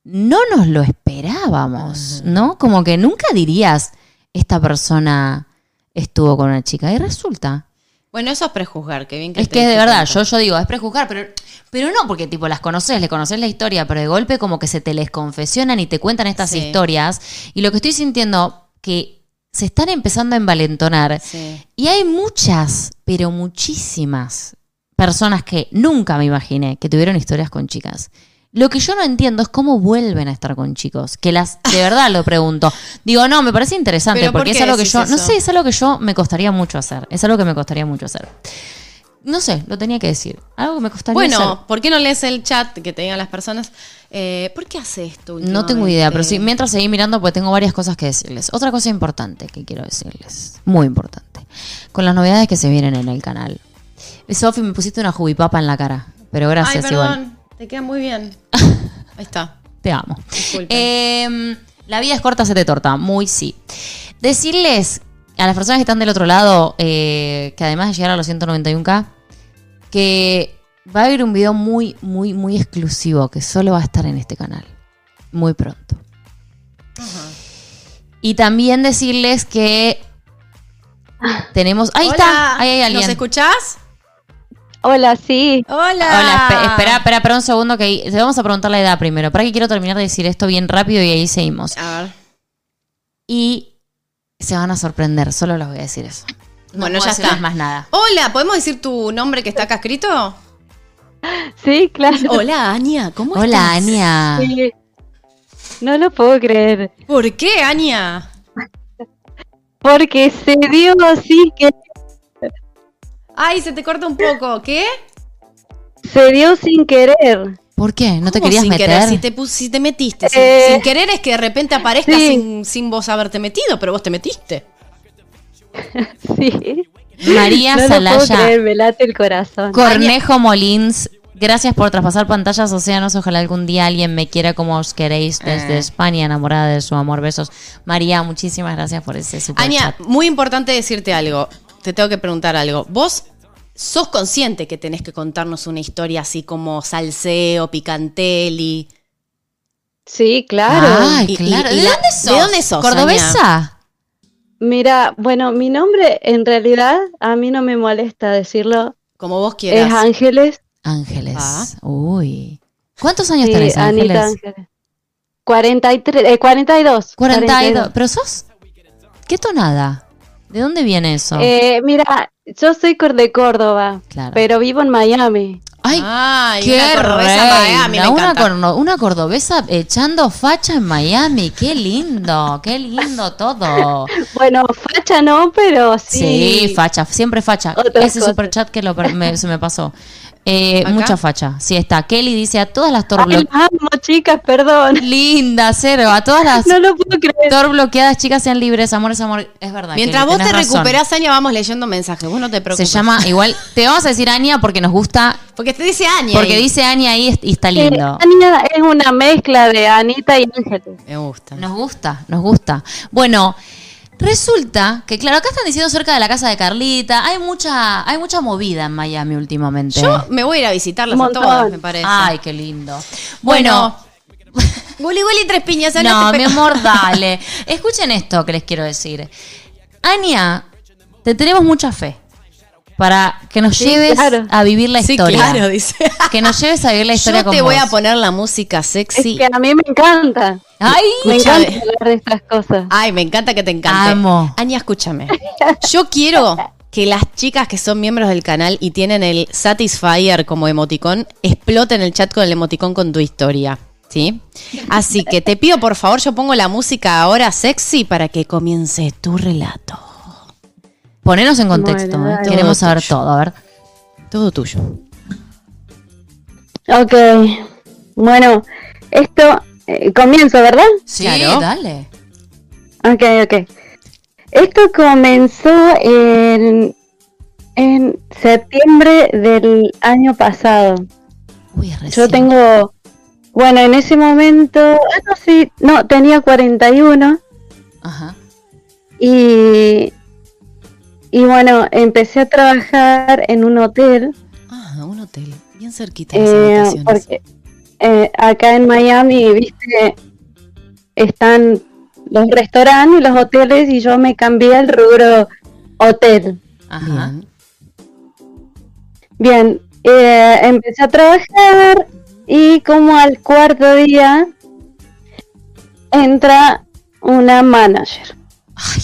no nos lo esperábamos, ¿no? Como que nunca dirías, esta persona estuvo con una chica y resulta. Bueno, eso es prejuzgar, que bien que Es te que de verdad, yo, yo digo, es prejuzgar, pero, pero no porque tipo las conoces, le conoces la historia, pero de golpe como que se te les confesionan y te cuentan estas Sí. historias. Y lo que estoy sintiendo que se están empezando a envalentonar. Sí. Y hay muchas, pero muchísimas personas que nunca me imaginé que tuvieron historias con chicas. Lo que yo no entiendo es cómo vuelven a estar con chicos. Que las, de verdad lo pregunto. Digo, no, me parece interesante ¿Pero por porque es algo que yo, no sé, es algo que yo me costaría mucho hacer. Es algo que me costaría mucho hacer. No sé, lo tenía que decir. Algo que me costaría Bueno, hacer. ¿por qué no lees el chat que te digan las personas? eh, ¿Por qué hace esto? No tengo idea, pero sí, mientras seguí mirando, pues tengo varias cosas que decirles. Otra cosa importante que quiero decirles, muy importante, con las novedades que se vienen en el canal. Sofi, me pusiste una jubipapa en la cara, pero gracias Ay, igual. perdón, te queda muy bien. Ahí está. Te amo. Disculpen. Eh, la vida es corta, se te torta. Muy sí. Decirles a las personas que están del otro lado, eh, que además de llegar a los 191k, que va a haber un video muy, muy, muy exclusivo que solo va a estar en este canal. Muy pronto. Y también decirles que tenemos. Ahí Hola, está. Ahí hay alguien. ¿Nos escuchás? Hola, sí. Hola. Hola, espe- espera, espera, espera un segundo que te vamos a preguntar la edad primero. Para que quiero terminar de decir esto bien rápido y ahí seguimos. A ver. Y se van a sorprender, solo les voy a decir eso. No Bueno, ya está. más nada. Hola, ¿podemos decir tu nombre que está acá escrito? Sí, claro. Hola, Ania, ¿cómo Hola, estás? Ania. Sí. No lo puedo creer. ¿Por qué, Ania? Porque se dio así que Ay, se te corta un poco. ¿Qué? se dio sin querer. ¿Por qué? ¿No te ¿Cómo querías sin meter? Querer? Si te, pus- si te metiste. Sin- Eh, sin, querer es que de repente aparezca sí. sin, sin vos haberte metido, pero vos te metiste. Sí. María no lo puedo Salaya creer, me late el corazón. Cornejo Molins. Gracias por traspasar pantallas océanos. Ojalá algún día alguien me quiera como os queréis desde Eh. España, enamorada de su amor. Besos. María, muchísimas gracias por ese super chat. muy importante decirte algo. Te tengo que preguntar algo. ¿Vos sos consciente que tenés que contarnos una historia así como salseo, picantelli? Sí, claro. Ay, Y- y- claro. y ¿De la- dónde sos? ¿de dónde sos, ¿Cordobesa? Mira, bueno, mi nombre en realidad a mí no me molesta decirlo. Como vos Es quieras. Ángeles. Ángeles. Ah. Uy. ¿Cuántos años Sí, tenés, Ángeles? Anita Ángeles. 43, eh, 42. 42. ¿Pero sos? ¿Qué tonada? ¿De dónde viene eso? Eh, mira, yo soy cor- de Córdoba, Claro. pero vivo en Miami. Ay, Ay, qué una cordobesa reina, Miami, me una, corno- una cordobesa echando facha en Miami. Qué lindo, qué lindo todo. Bueno, facha no, pero sí. Sí, facha, siempre facha. Otras Ese cosas. superchat que lo, per- me- se me pasó. Eh, mucha facha. Sí, está. Kelly dice a todas las Ay, torblo... las amo, chicas, perdón. Linda, cero. A todas las No lo puedo creer. tor bloqueadas, chicas, sean libres. Amor es amor. Es verdad. Mientras Kelly, vos te razón. recuperás, Aña, vamos leyendo mensajes. Vos no te Se preocupes. llama, igual, te vamos a decir Ania porque nos gusta, Porque te dice Aña. porque ahí. dice Ania ahí y está Eh, lindo. Ania es una mezcla de Anita y Ángeles. Me gusta. Nos gusta, nos gusta. Bueno, resulta que, claro, acá están diciendo cerca de la casa de Carlita, hay mucha, hay mucha movida en Miami últimamente. Yo me voy a ir a visitarlas a todas, me parece. Ay, qué lindo. Bueno, Guli Guli tres piñas. No, mi amor, dale. Escuchen esto que les quiero decir. Ania, te tenemos mucha fe para que nos Sí, lleves claro. a vivir la Sí, historia. claro, dice. Que nos lleves a vivir la historia Yo con te voy a poner la música Es sexy. que a mí me encanta. Ay, Me Escúchame. encanta hablar de estas cosas. Ay, me encanta que te encante. Amo. Aña, escúchame. Yo quiero que las chicas que son miembros del canal y tienen el Satisfyer como emoticón exploten el chat con el emoticón con tu historia. ¿Sí? Así que te pido, por favor, yo pongo la música ahora sexy para que comience tu relato. Ponenos en contexto, Bueno, ¿eh? queremos saber tuyo. todo, a ver. Todo tuyo. Ok. Bueno, esto eh, comienzo, ¿verdad? Sí, Claro. dale. Ok, ok. Esto comenzó en, en septiembre del año pasado. Uy, Yo tengo, bueno, en ese momento, ah, no, sí, no, tenía 41 Ajá. y, y bueno, empecé a trabajar en un hotel Ah, un hotel. Bien cerquita de las eh, habitaciones. porque eh, acá en Miami, viste, están los restaurantes y los hoteles y yo me cambié al rubro hotel. Ajá. Bien. Bien, eh, empecé a trabajar y como al cuarto día entra una manager. Ay,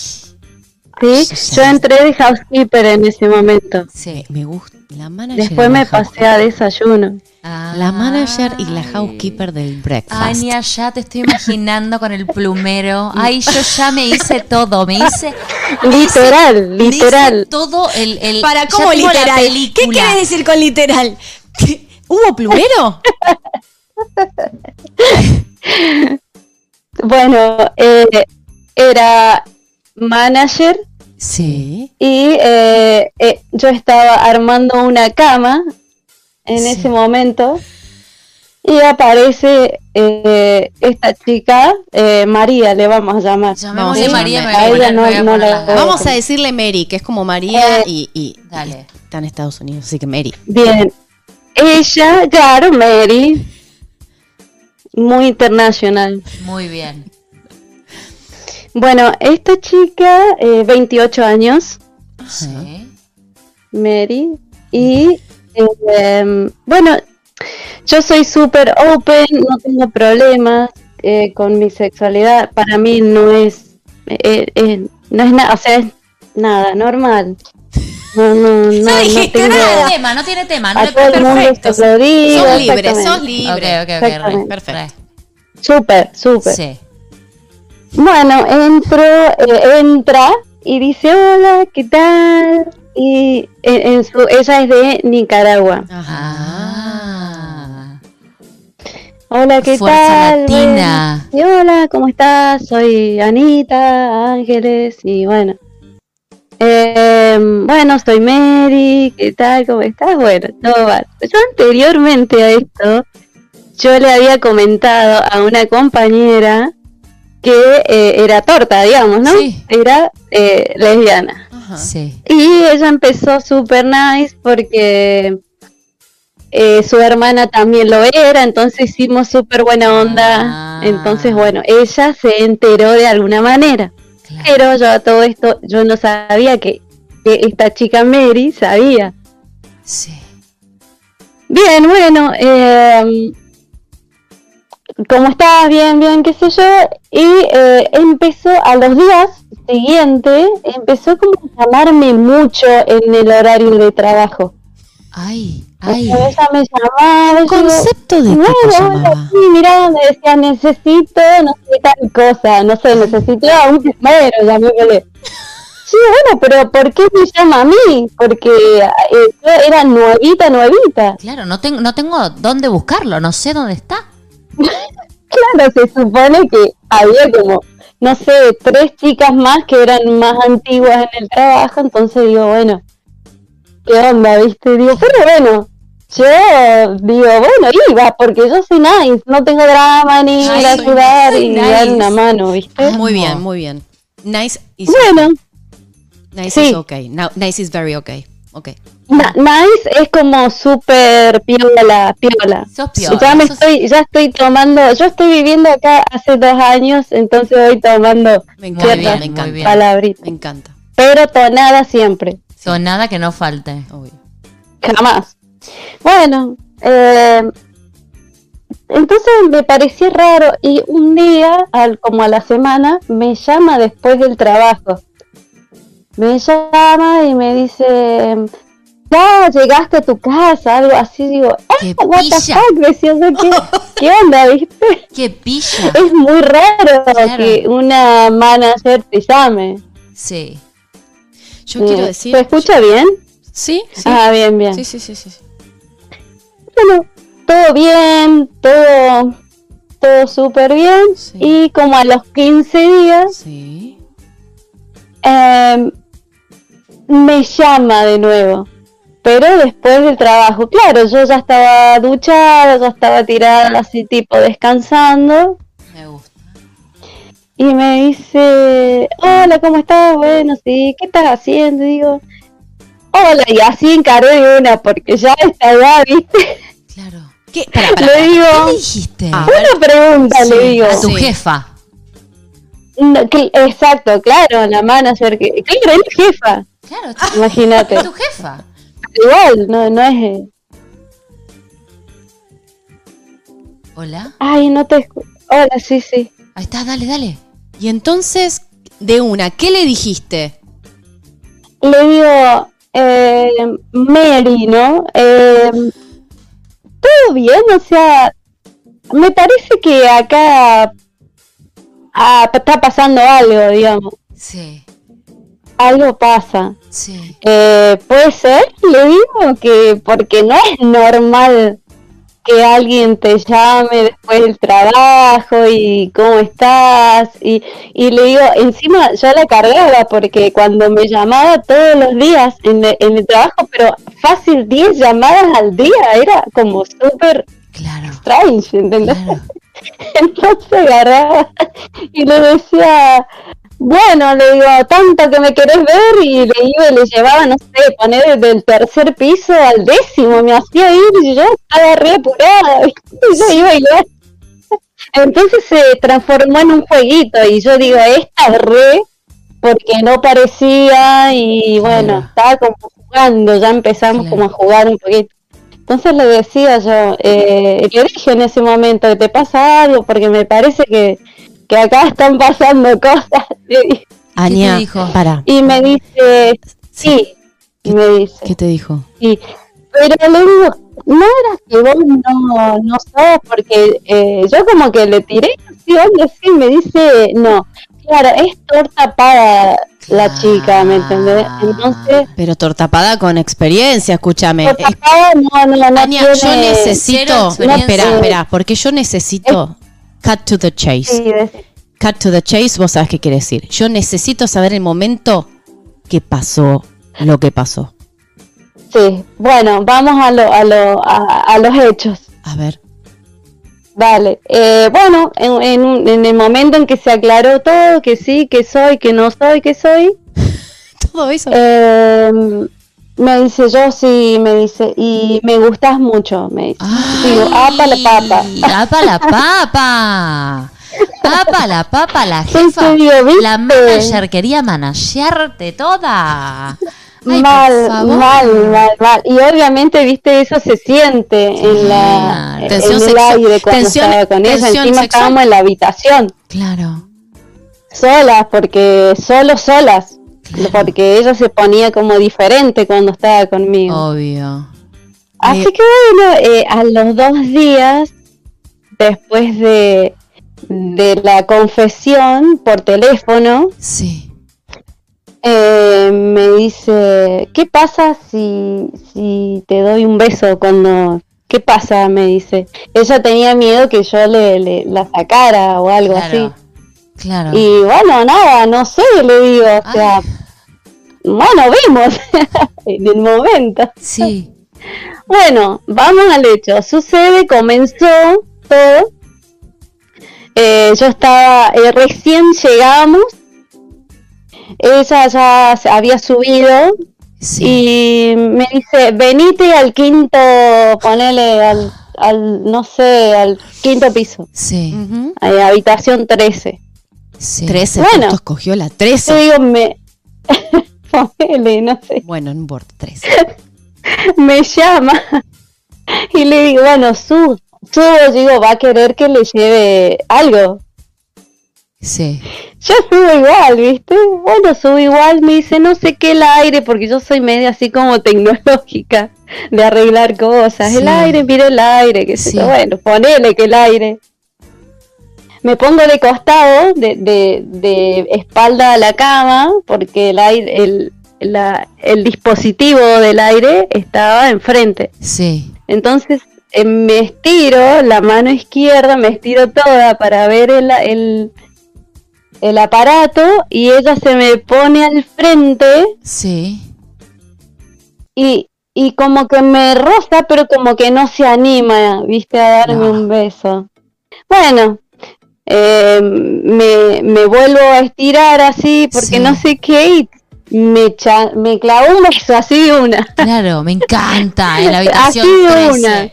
¿sí? sí, Yo entré de housekeeper en ese momento. sí. Me gusta. La manager. Después me pasé a desayuno. La manager y la housekeeper del breakfast. Ania, ya te estoy imaginando con el plumero. Ay, yo ya me hice todo. Me hice. me hice- Literal, me hice literal. todo el. el Para, ¿cómo literal? ¿Qué quieres decir con literal? ¿Hubo plumero? Bueno, eh, era manager Sí. y eh, eh, yo estaba armando una cama en Sí. ese momento y aparece eh, esta chica, eh, María le vamos a llamar. Llamémosle Vamos a María, ella no- no poner la- las gafas. Vamos a decirle Mary, que es como María Eh, y, y- dale. está en Estados Unidos, así que Mary. Bien, ella, claro, Mary, muy internacional. Muy bien. Bueno, esta chica, eh, 28 años, Sí. Mary, y eh, bueno, yo soy súper open, no tengo problemas eh, con mi sexualidad, para mí no es, eh, eh, no es nada, o sea, es nada, normal. No, no, no, no dijiste tengo... No nada. tiene tema, no tiene tema. No A le todo el mundo perfecto. Sos libre, sos libre. Ok, ok, ok. Perfecto. Súper, súper. Sí. Bueno, entro, eh, entra y dice, hola, ¿qué tal? Y en, en su, ella es de Nicaragua. Ah. Hola, ¿qué Fuerza tal? latina. Bueno, y hola, ¿cómo estás? Soy Anita Ángeles y bueno. Eh, bueno, soy Mary, ¿qué tal? ¿Cómo estás? Bueno, todo va. Yo anteriormente a esto, yo le había comentado a una compañera que eh, era torta, digamos, ¿no? Sí. Era eh, lesbiana. Ajá. Sí. Y ella empezó super nice porque eh, su hermana también lo era, entonces hicimos súper buena onda. Ah. Entonces, bueno, ella se enteró de alguna manera. Claro. Pero yo a todo esto, yo no sabía que, que esta chica Mary sabía. Sí. Bien, bueno, eh, como estaba bien, bien, qué sé yo, y eh, empezó a los días siguientes, empezó como a llamarme mucho en el horario de trabajo. Ay, ay. Ella me llamaba. yo ¿Concepto de digo, bueno, bueno, llamaba? sí, mirá, me decía, necesito, no sé, tal cosa, no sé, necesito a un primero, llamémosle. Sí, bueno, pero ¿por qué me llama a mí? Porque eh, yo era nuevita, nuevita. Claro, no, tengo no tengo dónde buscarlo, no sé dónde está. Claro, se supone que había como, no sé, tres chicas más que eran más antiguas en el trabajo, entonces digo, bueno, ¿qué onda, viste? Digo, pero bueno, yo digo, bueno, iba, porque yo soy nice, no tengo drama ni Ay, ir a ayudar nice, y soy dar nice. una mano, ¿viste? Muy bien, muy bien. Nice is Bueno, nice sí. is okay. No, nice is very okay. Okay. Na- nice es como súper piola, piola. Sos piola, ya me sos- estoy, ya estoy tomando, yo estoy viviendo acá hace dos años, entonces voy tomando Me Muy encanta, bien, me encanta. palabritas. Me encanta. pero tonada siempre, Son nada que no falte. Obvio. jamás. Bueno, eh, entonces me parecía raro y un día, al, como a la semana, me llama después del trabajo. Me llama y me dice, ya llegaste a tu casa, algo así, digo, ¡Qué "Ah, what the pilla! fuck, decía ¿qué, ¿qué onda, viste? ¡Qué pilla! Es muy raro Claro. que una manager te llame. Sí. Yo quiero Eh, decir. ¿Se escucha bien? Sí, sí. Ah, bien, bien. Sí, sí, sí, sí. sí. Bueno, todo bien, todo, todo súper bien. Sí. Y como a los 15 días, Sí. eh, me llama de nuevo. Pero después del trabajo, claro, yo ya estaba duchada, ya estaba tirada así tipo descansando. Me gusta. Y me dice, hola, ¿cómo estás? Bueno, sí, ¿qué estás haciendo? Y digo, hola, y así encaré de una, porque ya a esta edad, ¿viste? Claro. ¿Qué? Le pará. digo, ¿Qué le dijiste? Ah. una pregunta, le digo. a tu Sí. jefa. No, que- exacto, claro, la manager, que, claro, es jefa, Claro, imagínate. tu jefa. Igual, no, no es... eh, Hola. Ay, no te escucho. Hola, sí, sí. Ahí está, dale, dale. Y entonces, de una, ¿qué le dijiste? Le digo, eh, Mary, ¿no? Eh, Todo bien, o sea, me parece que acá ah, está pasando algo, digamos. Sí, Algo pasa. sí. Eh, Puede ser, le digo, que porque no es normal que alguien te llame después del trabajo y cómo estás y, y le digo, encima yo la cargaba porque cuando me llamaba todos los días en, el- en el trabajo, pero fácil 10 llamadas al día, era como súper Claro. strange, ¿entendés? Claro. Entonces agarraba y le decía, bueno, le digo, tanto que me querés ver y le iba y le llevaba, no sé, poner del tercer piso al décimo, me hacía ir y yo estaba re apurada, y yo iba y iba. Entonces se transformó en un jueguito y yo digo, esta es re porque no parecía y bueno, Claro. estaba como jugando, ya empezamos Claro. como a jugar un poquito. Entonces le decía yo, eh, le dije en ese momento que te pasa algo porque me parece que, que acá están pasando cosas. Dijo? para. Y me dice, sí, ¿Qué- me dice, ¿Qué te dijo? sí. Pero le digo, no era que vos no, no sabes porque eh, yo como que le tiré así, onda así, me dice, no, claro, es torta para la chica, ¿me entendés? Entonces, Pero tortapada con experiencia, escúchame. torta para no, no, no Aña, yo tiene- necesito. cero experiencia. Espera, espera, porque yo necesito. Cut to the chase. Sí, Cut to the chase, vos sabés qué quiere decir. Yo necesito saber el momento que pasó lo que pasó. Sí, bueno, vamos a, lo, a, lo, a, a los hechos. A ver. Vale, eh, bueno, en, en, el momento en que se aclaró todo, que sí, que soy, que no soy, que soy, Todo eso. eh, me dice yo sí, me dice, y me gustas mucho, me dice. Digo, apa la papa. ¡Apa la papa! ¡Papa la papa! La jefa. La manager quería managearte toda. Ay, mal, mal, mal, mal. Y obviamente, viste, eso se siente en la Claro. en Tensión el aire cuando tensión- estaba con ella. tensión Encima sexual. estábamos en la habitación, Claro. solas, porque solo solas. Porque ella se ponía como diferente cuando estaba conmigo. Obvio. Así Eh, que bueno, eh, a los dos días, después de, de la confesión por teléfono, Sí. eh, me dice, ¿qué pasa si, si te doy un beso cuando... ¿Qué pasa? Me dice. Ella tenía miedo que yo le, le- la sacara o algo así. Claro. Y bueno, nada, no sé, le digo, o sea, Ay. bueno, vimos en el momento. Sí. Bueno, vamos al hecho. Sucede, comenzó todo. Eh, yo estaba, eh, recién llegamos. Ella ya se había subido Sí. y me dice, venite al quinto, ponele al, al no sé, al quinto piso, Sí. eh, habitación 13. Sí. 13, Bueno. escogió la Yo 13. digo, me, ponele, no sé. Bueno, no importa, 13. me llama y le digo, bueno, su, subo, digo, va a querer que le lleve algo. Sí. Yo subo igual, ¿viste? Bueno, subo igual, me dice, no sé qué el aire, porque yo soy media así como tecnológica de arreglar cosas. Sí. El aire, mire el aire, que Sí. yo. Bueno, ponele que el aire. Me pongo de costado, de, de, de espalda a la cama, porque el aire, el, la- el dispositivo del aire estaba enfrente. Sí. Entonces eh, me estiro la mano izquierda, me estiro toda para ver el, el, el aparato y ella se me pone al frente Sí. y, y como que me roza, pero como que no se anima, viste, a darme No. un beso. Bueno, eh, me, me vuelvo a estirar así porque Sí. no sé qué y me, me clavó un beso así una. Claro, me encanta. En la habitación Así de 13. una.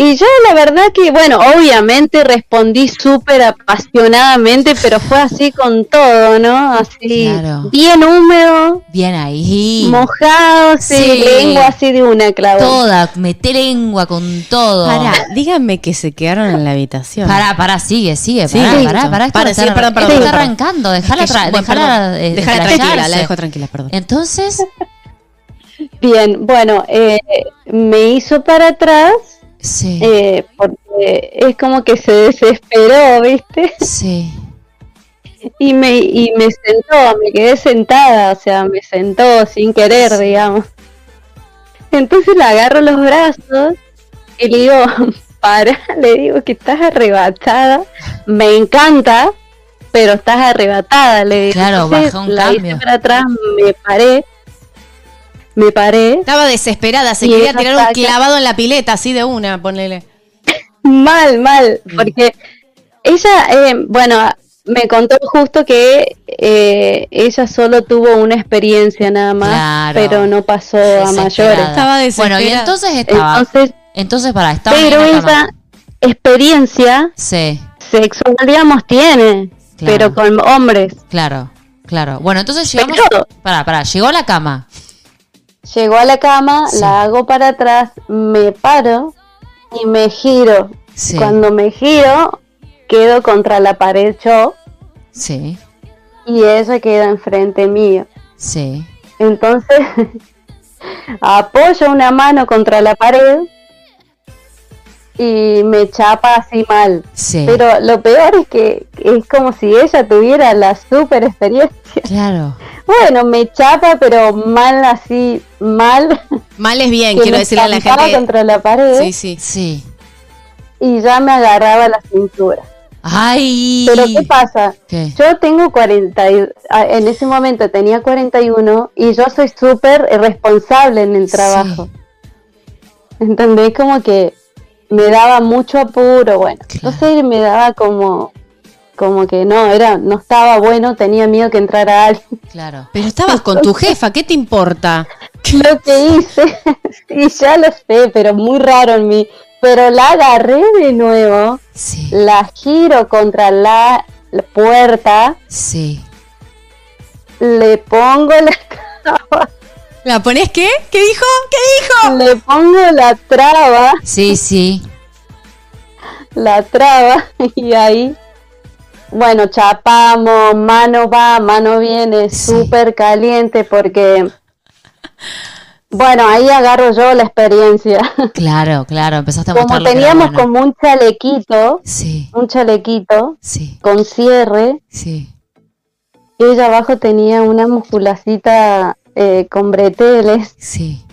Y yo la verdad que, bueno, obviamente respondí súper apasionadamente, pero fue así con todo, ¿no? Así, Claro. bien húmedo, Bien ahí. mojado, sí, Sí. lengua así de una clavo. Toda, meté lengua con todo. Pará, díganme que se quedaron en la habitación. Pará, pará, sigue, sigue, Sí, pará, pará, pará, esto sí, perdón, está perdón. arrancando, dejala, Es que eh, Dejala tranquila, la dejo tranquila, perdón. Entonces, Bien, bueno, eh, me hizo para atrás, sí, eh, porque es como que se desesperó, ¿viste? sí, Y me, y me sentó, me quedé sentada, o sea, me sentó sin querer, digamos. Entonces le agarro los brazos y le digo, para, le digo que estás arrebatada, me encanta, pero estás arrebatada, le digo. Claro, Entonces, baja un la hice cambio. para atrás, me paré, me paré, Estaba desesperada, se quería tirar un clavado en la pileta, así de una, ponele. mal, mal, porque ella, eh, bueno, me contó justo que eh, ella solo tuvo una experiencia nada más, Claro. pero no pasó a mayores. Estaba desesperada. Bueno, y entonces estaba, Entonces, entonces para, estaba ahí pero en esa experiencia Sí, sexual, digamos, tiene, Claro. pero con hombres. claro, claro. Bueno, entonces llegamos, Pero pará, pará, llegó a la cama. Llegó a la cama, Sí. la hago para atrás, me paro y me giro. Sí, Cuando me giro, quedo contra la pared yo sí, y ella queda enfrente mío. sí, Entonces apoyo una mano contra la pared y me chapa así mal. sí. Pero lo peor es que es como si ella tuviera la super experiencia. Claro, Bueno, me chapa, pero mal así, mal. Mal es bien, que quiero me decirle a la gente. contra la pared Sí, sí. sí. y ya me agarraba la cintura. Ay. Pero ¿qué pasa? ¿Qué? Yo tengo 40, y- ah, en ese momento tenía 41 y yo soy súper responsable en el trabajo. ¿Entendés? Como que me daba mucho apuro, bueno. Claro. Entonces me daba como, como que no, era, no estaba bueno, tenía miedo que entrara alguien. Claro. Pero estabas con tu jefa, ¿qué te importa? Lo que hice, sí, ya lo sé, pero muy raro en mí. Pero la agarré de nuevo, Sí, la giro contra la, la puerta, sí. le pongo la. ¿La pones qué? ¿Qué dijo? ¿Qué dijo? Le pongo la traba, Sí, sí. la traba, y ahí, bueno, chapamos, mano va, mano viene, Sí. súper caliente porque, bueno, ahí agarro yo la experiencia. Claro, claro. Empezaste a Como teníamos bueno. como un chalequito, Sí, un chalequito sí, con cierre, sí. ella abajo tenía una musculacita eh, con breteles. Sí.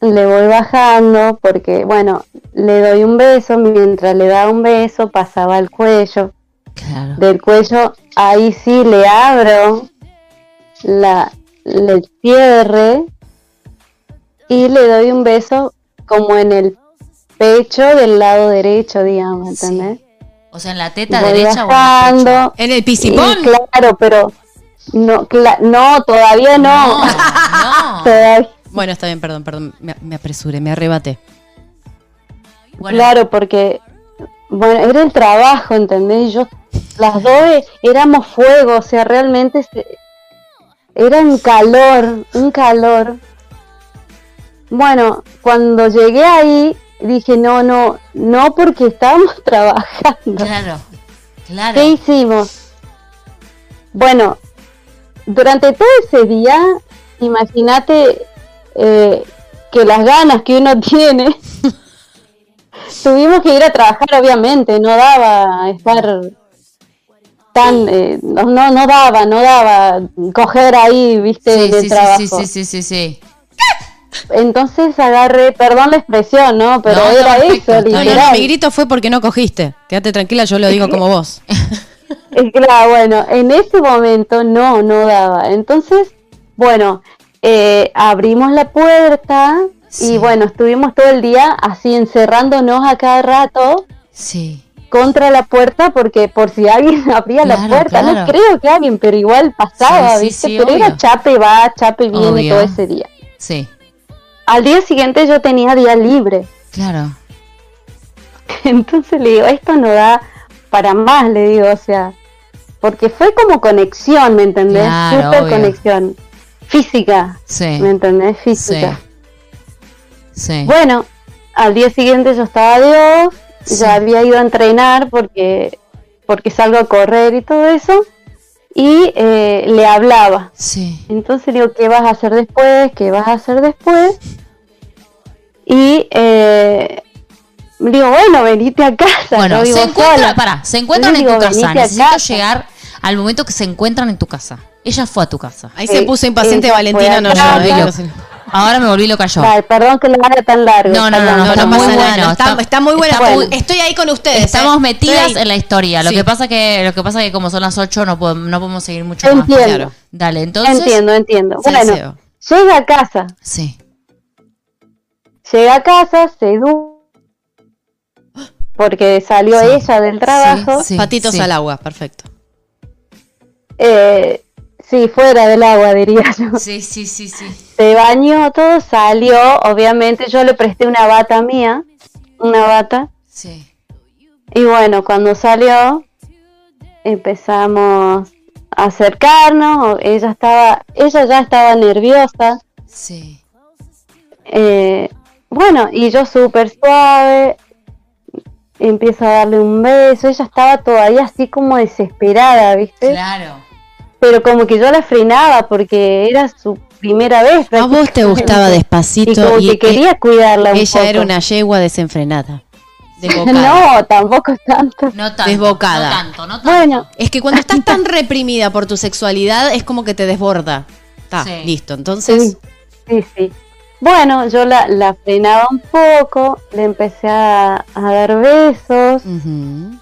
Le voy bajando porque, bueno, le doy un beso, mientras le daba un beso pasaba al cuello. Claro. Del cuello, ahí sí le abro la, el cierre y le doy un beso como en el pecho del lado derecho, digamos, ¿entendés? O sea, en la teta Voy derecha o en el pecho. ¿En el y claro, pero no, cla- no, todavía no. No, no. Todavía- Bueno, está bien, perdón, perdón. Me, me apresuré, me arrebaté. Bueno, Claro, porque, bueno, era el trabajo, ¿entendés? Yo, las dos éramos fuego, o sea, realmente se- era un calor, un calor. Bueno, cuando llegué ahí, dije, no, no, no, porque estábamos trabajando. Claro, claro. ¿Qué hicimos? Bueno, durante todo ese día, imagínate eh, que las ganas que uno tiene, tuvimos que ir a trabajar, obviamente, no daba estar tan, eh, no, no, no daba, no daba coger ahí, viste, Sí, de sí, trabajo. sí, sí, sí, sí, sí. Entonces agarré, perdón la expresión, ¿no? Pero No, era eso, literal. no, mi grito fue porque no cogiste. Quédate tranquila, yo lo digo como vos. Claro, bueno, en ese momento no, no daba. Entonces, bueno, eh, abrimos la puerta Sí. y bueno, estuvimos todo el día así encerrándonos a cada rato Sí. contra la puerta porque por si alguien abría la Claro, puerta, no claro. creo que alguien, pero igual pasaba, Sí, sí, ¿viste? sí, pero obvio. era chape va, chape viene Obvio. todo ese día. Sí. Al día siguiente yo tenía día libre. Claro. Entonces le digo, esto no da para más, le digo, o sea, porque fue como conexión, ¿me entendés? Claro, obvio. conexión. Física, Sí. ¿me entendés? Física. Sí. Bueno, al día siguiente yo estaba de off, Sí. ya había ido a entrenar porque, porque salgo a correr y todo eso, y eh, le hablaba. Sí. Entonces le digo, ¿qué vas a hacer después? ¿Qué vas a hacer después? Y eh, digo, bueno, venite a casa. Bueno, vivo se encuentran, sola. pará, se encuentran en digo, tu casa. Necesito casa. llegar al momento que se encuentran en tu casa. Ella fue a tu casa. Ahí se Eh, puso impaciente ella Valentina, no yo. eh, Ahora me volví loca yo. Vale, perdón que lo haga tan largo. No, no, no, No, no, está muy pasa nada, bueno, no, está, muy buena. estoy ahí con ustedes. Estamos eh. metidas Estoy ahí. en la historia. Lo Sí. que pasa que lo que pasa que como son las 8 no podemos, no podemos seguir mucho más. Entiendo. Claro. Dale, entonces. Entiendo, entiendo. Bueno, llega a casa, Sí. llega a casa, se du porque salió Sí. ella del trabajo. Sí, Patitos sí. al agua, perfecto. Eh, sí, fuera del agua, diría yo. Sí, sí, sí, sí. Se bañó todo, salió. Obviamente yo le presté una bata mía, una bata. Sí. Y bueno, cuando salió, empezamos a acercarnos. Ella estaba, ella ya estaba nerviosa. Sí. Eh, bueno, y yo súper suave, empiezo a darle un beso. Ella estaba todavía así como desesperada, ¿viste? Claro. Pero como que yo la frenaba porque era su primera vez. A vos te gustaba Y despacito como y, que quería cuidarla un ella era una yegua desenfrenada. Desbocada. No, tampoco tanto. No tanto. Desbocada. No tanto, no tanto. Bueno, Es que cuando estás tan reprimida por tu sexualidad es como que te desborda. Está, Sí. listo. Entonces, sí, sí, sí. Bueno, yo la, la frenaba un poco, le empecé a, a dar besos, ujú.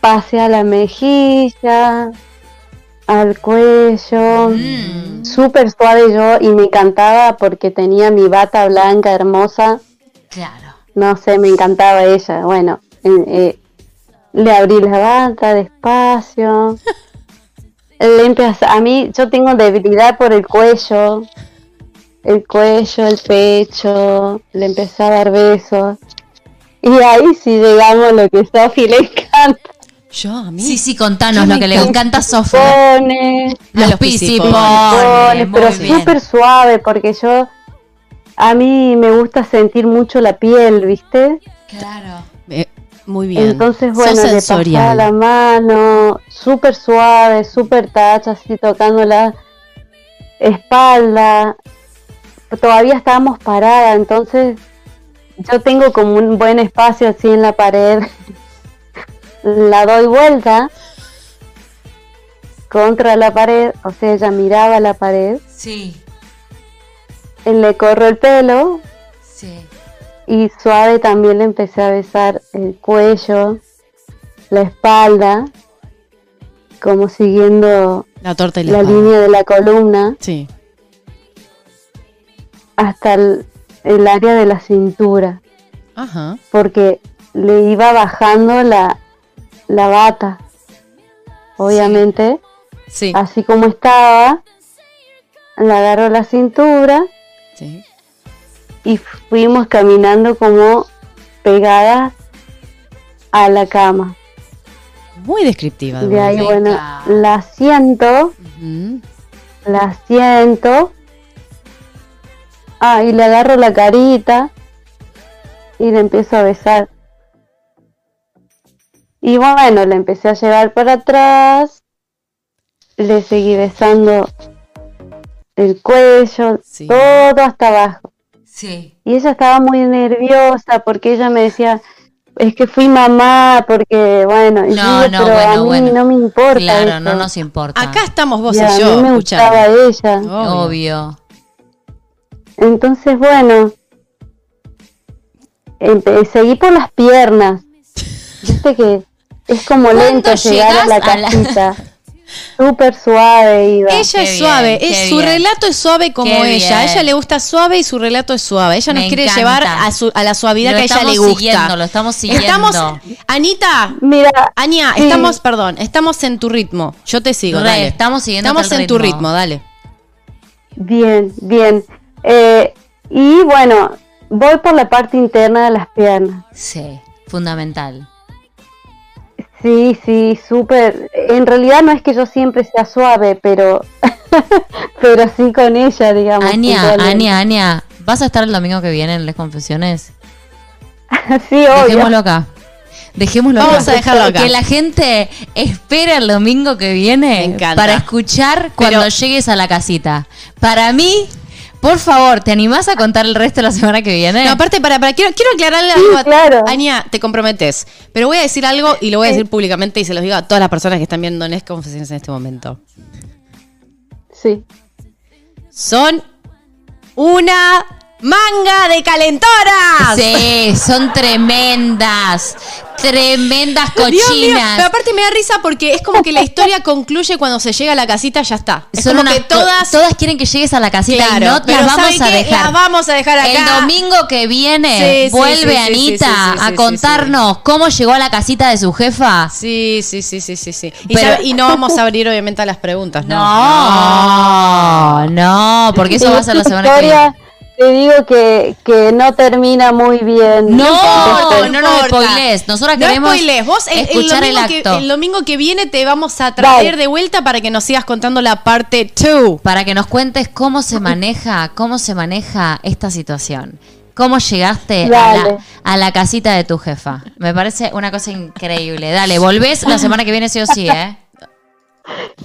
pasé a la mejilla, al cuello, Mm. súper suave yo y me encantaba porque tenía mi bata blanca hermosa, Claro. no sé, me encantaba ella. Bueno, eh, eh, le abrí la bata despacio. Le empecé, a mí yo tengo debilidad por el cuello, el cuello, el pecho, le empecé a dar besos. Y ahí sí llegamos a lo que Sofi le encanta. Yo, a mí. Sí, sí, contanos ¿Qué lo que le encanta? a A Los pisipones. pone, pero súper suave, porque yo, a mí me gusta sentir mucho la piel, ¿viste? Claro. Eh, muy bien. Entonces, bueno, le pasaba la mano, súper suave, súper touch, así tocando la espalda. Todavía estábamos paradas, entonces yo tengo como un buen espacio así en la pared. la doy vuelta contra la pared, o sea, ella miraba la pared, Sí, y le corro el pelo sí. y suave también le empecé a besar el cuello, la espalda, como siguiendo La torta y la, línea de la columna Sí. Hasta el, el área de la cintura, Ajá. porque le iba bajando la, la bata, obviamente, Sí. así como estaba, le agarró la cintura sí. y fuimos caminando como pegadas a la cama. Muy descriptiva. De ahí, verdad. bueno, la siento, la siento. Ah, y le agarro la carita y le empiezo a besar. Y bueno, le empecé a llevar para atrás, le seguí besando el cuello, Sí. todo hasta abajo. Sí. Y ella estaba muy nerviosa porque ella me decía, es que fui mamá, porque bueno, No, yo, no, pero a bueno, mí bueno. no me importa. Claro, no nos importa. Acá estamos vos Y y, a yo mí me escuchando. gustaba ella. Obvio. Obvio. Entonces, bueno, seguí por las piernas. Viste que es como lento ¿Cuándo llegar a la casita. Súper suave iba. Ella Qué es bien, suave, es, su bien. relato es suave como Qué ella. A ella le gusta suave y su relato es suave. Ella nos Me quiere encanta. llevar a, su- a la suavidad Lo que a ella le gusta. siguiendo, lo estamos siguiendo. Estamos, Anita, Mira, Sí. estamos, perdón, estamos en tu ritmo. Yo te sigo, Re, dale. estamos siguiendo Estamos el en tu ritmo, dale. bien, bien. Eh, y bueno, voy por la parte interna de las piernas. Sí, fundamental. Sí, sí, súper. En realidad no es que yo siempre sea suave, pero pero sí con ella, digamos. Ania. Ania, Ania, ¿vas a estar el domingo que viene en Les Confesiones? sí, obvio. Dejémoslo acá. Dejémoslo Vamos acá. a dejarlo acá. Que la gente espere el domingo que viene para escuchar cuando Pero- llegues a la casita. Para mí, por favor, ¿te animás a contar el resto la semana que viene? No, aparte, para, para, quiero, quiero aclararle Sí, algo claro. Aña, te comprometes. Pero voy a decir algo y lo voy a decir públicamente y se los digo a todas las personas que están viendo en Confesiones en este momento. Sí. Son una manga de calentoras. Sí, son tremendas. Tremendas Dios mío, cochinas. pero aparte me da risa porque es como que la historia concluye cuando se llega a la casita, ya está. Es Son como unas que todas. todas quieren que llegues a la casita Claro, y no pero las vamos ¿saben a qué? dejar. Las vamos a dejar acá. El domingo que viene Sí, vuelve sí, sí, Anita sí, sí, sí, a sí, contarnos cómo llegó a la casita de su jefa. Sí, sí, sí, sí, sí, sí. Y, Pero- y no vamos a abrir obviamente a las preguntas, ¿no? No, no, porque eso va a ser la semana que viene. Te digo que, que no termina muy bien. No, importa, no nos spoilees. Nosotras No queremos spoilees. Vos el, el escuchar el, domingo acto. el domingo que viene te vamos a traer de vuelta para que nos sigas contando la parte 2. para que nos cuentes cómo se maneja, cómo se maneja esta situación. ¿Cómo llegaste a la, a la casita de tu jefa? Me parece una cosa increíble. Dale, volvés la semana que viene sí o sí, ¿eh?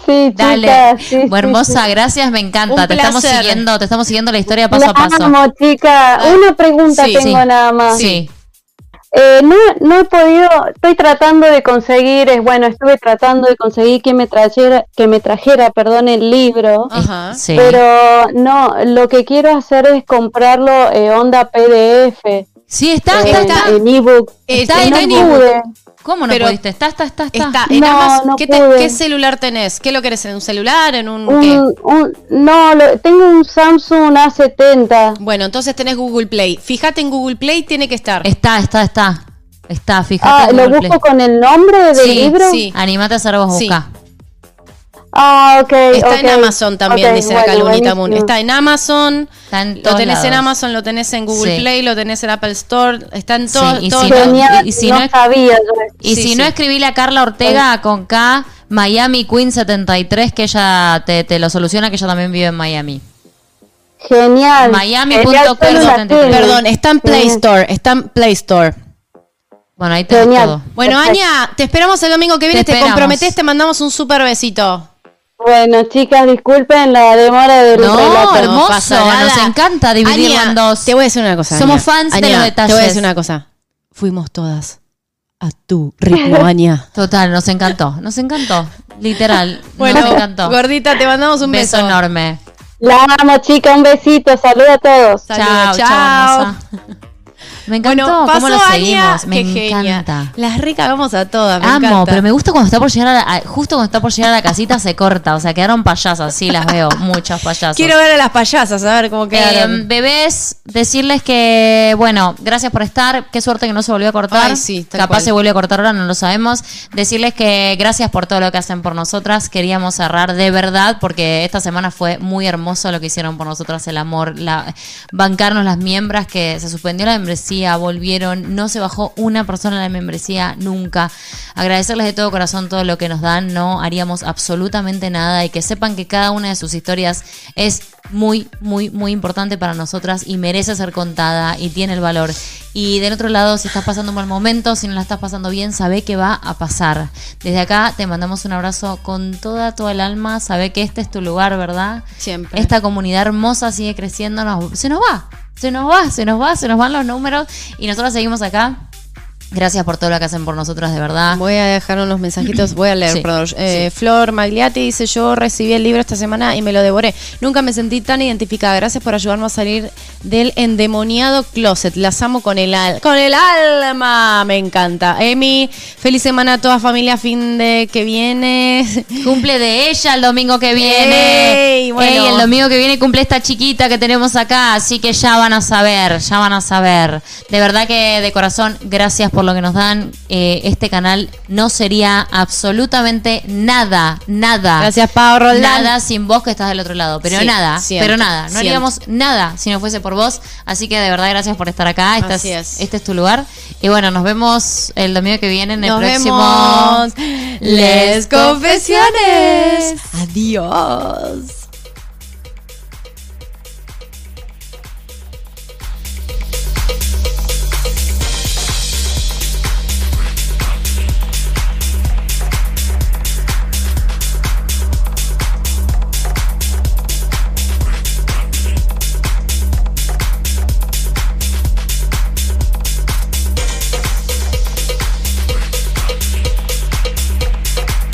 Sí, Dale. chicas, sí, bueno, hermosa, sí. gracias, me encanta. Un te estamos siguiendo, te estamos siguiendo la historia paso a paso. amo, chica. Una pregunta sí, tengo sí. nada más. Sí. Eh, no, no he podido, estoy tratando de conseguir, es bueno, estuve tratando de conseguir que me trajera, que me trajera, perdón, el libro, Ajá. Sí. pero no, lo que quiero hacer es comprarlo eh, onda PDF, Sí, está, en, está, está. en ebook. Está Y en no ebook. ¿Cómo no pero- pudiste? Está, está, está, está. Está, en No, Amazon. no ¿Qué, te- pude. qué celular tenés? ¿Qué lo querés? ¿En un celular? ¿En un qué? Un, un- no, lo- tengo un Samsung A70. Bueno, entonces tenés Google Play. Fíjate en Google Play, tiene que estar. Está, está, está. Está, fíjate. Ah, en ¿lo Google busco Play. con el nombre del Sí, libro? sí. Animate a hacer vos Sí. busca. Ah, ok. Está en. Amazon también, dice acá bueno, Lunita Moon. Está en Amazon. Está en Lo tenés en. Amazon, lo tenés en Google Sí. Play, lo tenés en Apple Store. Está en todo. Sí, y todo- si no- y si no, sabía. Y Sí, si sí. no, escribíle a Carla Ortega con K, Miami Queen 73, que ella te, te lo soluciona, que ella también vive en Miami. Genial. Miami Genial, punto solo Queen la 73. tiene. Perdón, está en Play. Store. Está en Play Store. Bueno, ahí tenés Genial. todo. Bueno, Perfecto. Aña, te esperamos el domingo que viene. Te Te, esperamos. comprometés, te mandamos un súper besito. Bueno, chicas, disculpen la demora del No, relato. hermoso, pasa nada. nos encanta dividirlo Aña, en dos. Te voy a decir una cosa. Somos Aña. fans de los Te detalles. voy a decir una cosa. Fuimos todas a tu ritmo, Aña. Total, nos encantó, nos encantó. Literal, Bueno, nos encantó. gordita, te mandamos un beso beso. enorme. La amo, chicas, un besito, saludos a todos. Saludos, chao, chao, chao. Me encantó, Bueno, pasó cómo lo seguimos. Me qué genia. encanta. Las recagamos a todas, me Amo, encanta. pero me gusta cuando está por llegar a, la- justo cuando está por llegar a la casita se corta, o sea, quedaron payasas, sí las veo, muchas payasas. Quiero ver a las payasas, a ver cómo Eh, quedaron. bebés, decirles que, bueno, gracias por estar. Qué suerte que no se volvió a cortar. Ay, sí, Capaz cual. se vuelve a cortar ahora, no lo sabemos. Decirles que gracias por todo lo que hacen por nosotras. Queríamos cerrar de verdad porque esta semana fue muy hermoso lo que hicieron por nosotras, el amor, la, bancarnos las miembros que se suspendió la membresía, volvieron, no se bajó una persona en la membresía nunca. Agradecerles de todo corazón todo lo que nos dan, no haríamos absolutamente nada y que sepan que cada una de sus historias es muy, muy, muy importante para nosotras y merece ser contada y tiene el valor. Y del otro lado, si estás pasando un mal momento, si no la estás pasando bien, sabe que va a pasar. Desde acá te mandamos un abrazo con toda, toda el alma. Sabe que este es tu lugar, ¿verdad? Siempre. Esta comunidad hermosa sigue creciendo. nos- se nos va, se nos va, se nos va, se nos van los números y nosotros seguimos acá. Gracias por todo lo que hacen por nosotras, de verdad. Voy a dejar unos mensajitos, voy a leer, Sí, perdón. Eh, sí. Flor Magliati dice, yo recibí el libro esta semana y me lo devoré. Nunca me sentí tan identificada. Gracias por ayudarme a salir del endemoniado closet. Las amo con el, al con el alma. Me encanta. Emi, feliz semana a toda familia fin de que viene. Cumple de ella el domingo que viene. Ey, bueno. Ey, el domingo que viene cumple esta chiquita que tenemos acá, así que ya van a saber, ya van a saber. De verdad que de corazón, gracias por lo que nos dan. Eh, este canal no sería absolutamente nada, nada. Gracias, Pau Roldán. Nada sin vos que estás del otro lado. Pero Sí, nada, siempre, pero nada. No siempre. haríamos nada si no fuese por vos. Así que de verdad, gracias por estar acá. Este, Así es, es. este es tu lugar. Y bueno, nos vemos el domingo que viene en el Nos próximo. vemos. Les confesiones. Adiós.